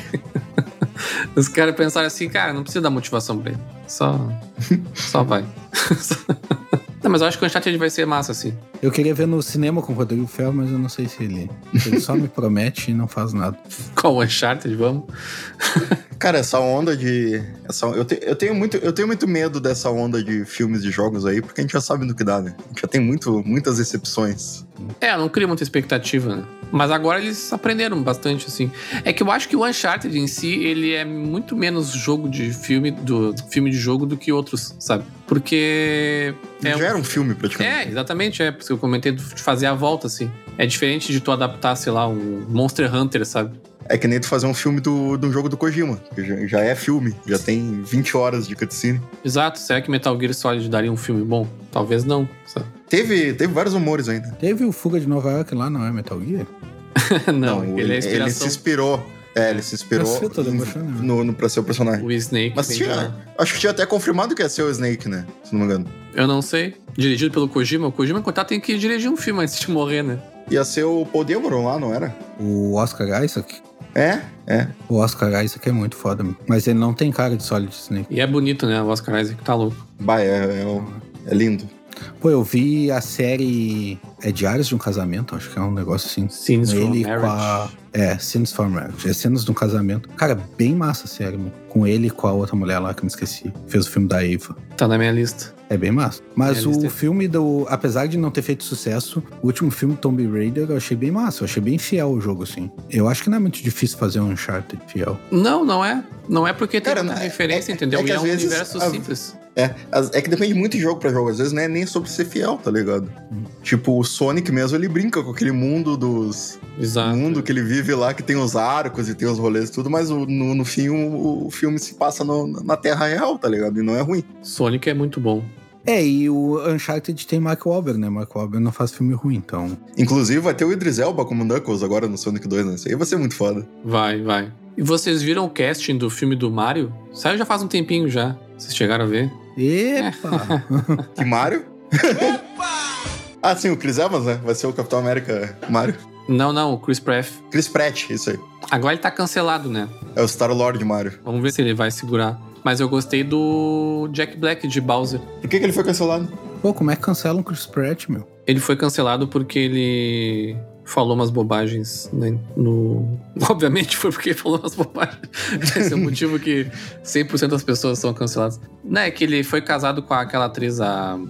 Os caras pensaram assim, cara, não precisa dar motivação pra ele. Só. Só vai. Não, mas eu acho que o Uncharted vai ser massa, assim. Eu queria ver no cinema com o Rodrigo Ferro, mas eu não sei se ele. Ele só me promete e não faz nada. Qual o Uncharted, vamos? Cara, essa onda de. Essa, eu, te- eu, tenho muito, eu tenho muito medo dessa onda de filmes e jogos aí, porque a gente já sabe do que dá, né? A gente já tem muito, muitas exceções. É, não cria muita expectativa, né? Mas agora eles aprenderam bastante, assim. É que eu acho que o Uncharted em si, ele é muito menos jogo de filme, do filme de jogo do que outros, sabe? Porque. já um- era um filme, praticamente. É, exatamente, é. Porque eu comentei de fazer a volta, assim. É diferente de tu adaptar, sei lá, um Monster Hunter, sabe? É que nem tu fazer um filme do, do jogo do Kojima, que já, já é filme, já tem 20 horas de cutscene. Exato. Será que Metal Gear Solid daria um filme bom? Talvez não, sabe? Teve, teve vários rumores ainda. Teve o Fuga de Nova York lá, não é Metal Gear? não, ele, é a ele se inspirou. É, ele se inspirou Eu tô no, no, pra ser o personagem. O Snake. Mas tinha, acho que tinha até confirmado que ia ser o Snake, né? Se não me engano. Eu não sei. Dirigido pelo Kojima. O Kojima, coitado, tem que dirigir um filme antes de morrer, né? Ia ser o Paul Dameron lá, não era? O Oscar Isaac? É, é. O Oscar Isaac é muito foda, mas ele não tem cara de Solid Snake. E é bonito, né? O Oscar Isaac tá louco. Bah, é, é, é lindo. Pô, eu vi a série. É Diários de um Casamento, acho que é um negócio assim. Scenes from ele e com a. Marriage. É, Scenes for Marriage. É cenas de um casamento. Cara, bem massa a série, meu. Com ele e com a outra mulher lá que eu me esqueci. Fez o filme da Eva. Tá na minha lista. É bem massa. Mas É, o filme do. Apesar de não ter feito sucesso, o último filme, Tomb Raider, eu achei bem massa. Eu achei bem fiel o jogo, assim. Eu acho que não é muito difícil fazer um Uncharted fiel. Não, não é. Não é porque tem Cara, muita é- referência, é- entendeu? é que e é às um vezes universo a- simples. É, é que depende muito de jogo pra jogo. Às vezes não é nem sobre ser fiel, tá ligado? Tipo, o Sonic mesmo, ele brinca com aquele mundo dos... Exato. mundo que ele vive lá, que tem os arcos e tem os rolês e tudo, mas o- no, no fim o, o filme se passa no- na Terra Real, tá ligado? E não é ruim. Sonic é muito bom. É, e o Uncharted tem Mark Wahlberg, né? Mark Wahlberg não faz filme ruim, então... Inclusive, vai ter o Idris Elba como Knuckles agora no Sonic 2, né? Isso aí vai ser muito foda. Vai, vai. E vocês viram o casting do filme do Mario? Saiu já faz um tempinho já. Vocês chegaram a ver? Epa! Que Mario? ah, sim, o Chris Evans, né? Vai ser o Capitão América Mario. Não, não, o Chris Pratt. Chris Pratt, isso aí. Agora ele tá cancelado, né? É o Star-Lord Mario. Vamos ver se ele vai segurar. Mas eu gostei do Jack Black de Bowser. Por que, que ele foi cancelado? Pô, como é que cancela um Chris Pratt, meu? Ele foi cancelado porque ele falou umas bobagens né, no. Obviamente foi porque ele falou umas bobagens. Esse é o motivo que 100% das pessoas são canceladas. Não é que ele foi casado com aquela atriz, a.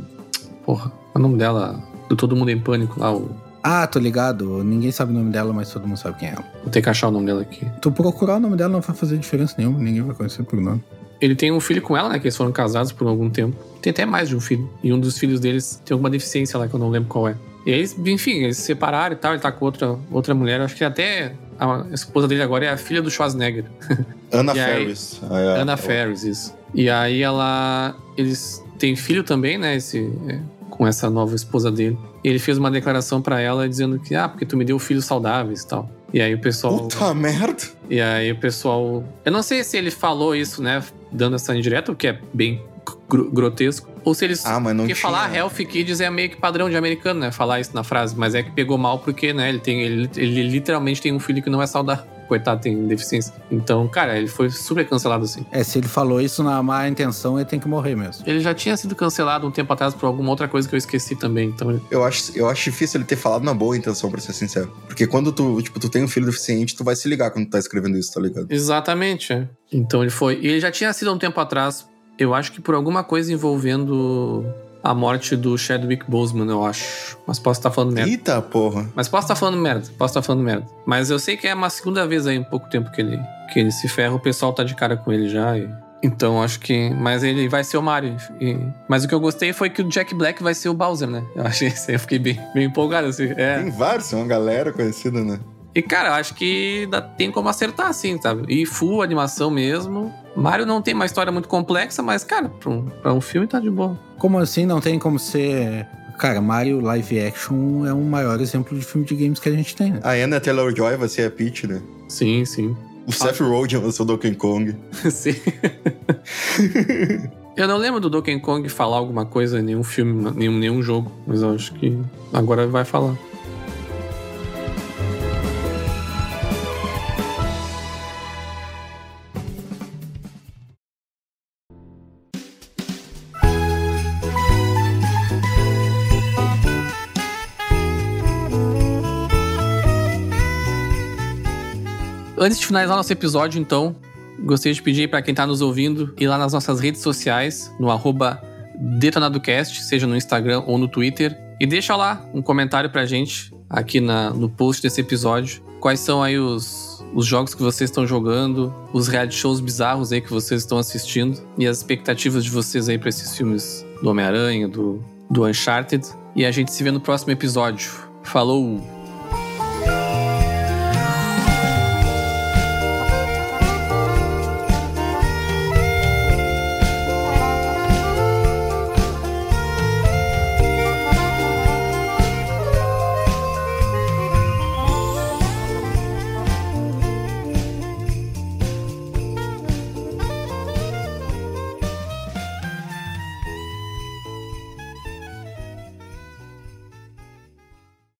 Porra, é o nome dela? Do Todo Mundo em Pânico lá, o. Ah, tô ligado. Ninguém sabe o nome dela, mas todo mundo sabe quem é ela. Vou ter que achar o nome dela aqui. Tu procurar o nome dela não vai fazer diferença nenhuma, ninguém vai conhecer por nome. Ele tem um filho com ela, né? Que eles foram casados por algum tempo. Tem até mais de um filho. E um dos filhos deles tem alguma deficiência lá que eu não lembro qual é. E aí, enfim, eles se separaram e tal. Ele tá com outra, outra mulher. Acho que até a esposa dele agora é a filha do Schwarzenegger. Aí? Ferris. Ah, é. Ana Ferris, isso. E aí ela. Eles têm filho também, né? Esse, é, com essa nova esposa dele. E ele fez uma declaração pra ela dizendo que, ah, porque tu me deu filhos saudáveis e tal. E aí o pessoal. Puta merda! E aí o pessoal. Eu não sei se ele falou isso, né? Dando essa indireta, o que é bem gr- grotesco. Ou se eles. Ah, mas não porque tinha. falar Health Kids é meio que padrão de americano, né? Falar isso na frase. Mas é que pegou mal porque, né? Ele, tem, ele, ele literalmente tem um filho que não é saudável. Coitado, tem deficiência. Então, cara, ele foi super cancelado assim. É, se ele falou isso na má intenção, ele tem que morrer mesmo. Ele já tinha sido cancelado um tempo atrás por alguma outra coisa que eu esqueci também. Então, Eu acho, eu acho difícil ele ter falado na boa intenção, pra ser sincero. Porque quando tu, tipo, tu tem um filho deficiente, tu vai se ligar quando tu tá escrevendo isso, tá ligado? exatamente, é. Então ele foi. E ele já tinha sido há um tempo atrás, eu acho que por alguma coisa envolvendo a morte do Chadwick Boseman, eu acho. Mas posso estar falando merda. Eita porra. Mas posso estar falando merda, posso estar falando merda. Mas eu sei que é uma segunda vez aí, em pouco tempo que ele, que ele se ferra, o pessoal tá de cara com ele já. e- Então acho que. Mas ele vai ser o Mario. e- Mas o que eu gostei foi que o Jack Black vai ser o Bowser, né? Eu achei isso aí, eu fiquei bem, bem empolgado. Assim. É. Tem vários, é uma galera conhecida, né? E, cara, eu acho que dá- tem como acertar, assim, sabe? E full animação mesmo. Mario não tem uma história muito complexa, mas, cara, pra um, pra um filme tá de boa. Como assim não tem como ser. Cara, Mario live action é um maior exemplo de filme de games que a gente tem, né? A Anna Taylor-Joy vai ser a Peach, né? Sim, sim. O Seth Rogen vai ser o Donkey Kong. sim. eu não lembro do Donkey Kong falar alguma coisa em nenhum filme, nenhum, nenhum jogo, mas eu acho que agora vai falar. Antes de finalizar nosso episódio, então, gostaria de pedir para quem está nos ouvindo ir lá nas nossas redes sociais, no DetonadoCast, seja no Instagram ou no Twitter, e deixa lá um comentário pra gente aqui na, no post desse episódio. Quais são aí os, os jogos que vocês estão jogando, os reality shows bizarros aí que vocês estão assistindo e as expectativas de vocês aí para esses filmes do Homem-Aranha, do, do Uncharted. E a gente se vê no próximo episódio. Falou!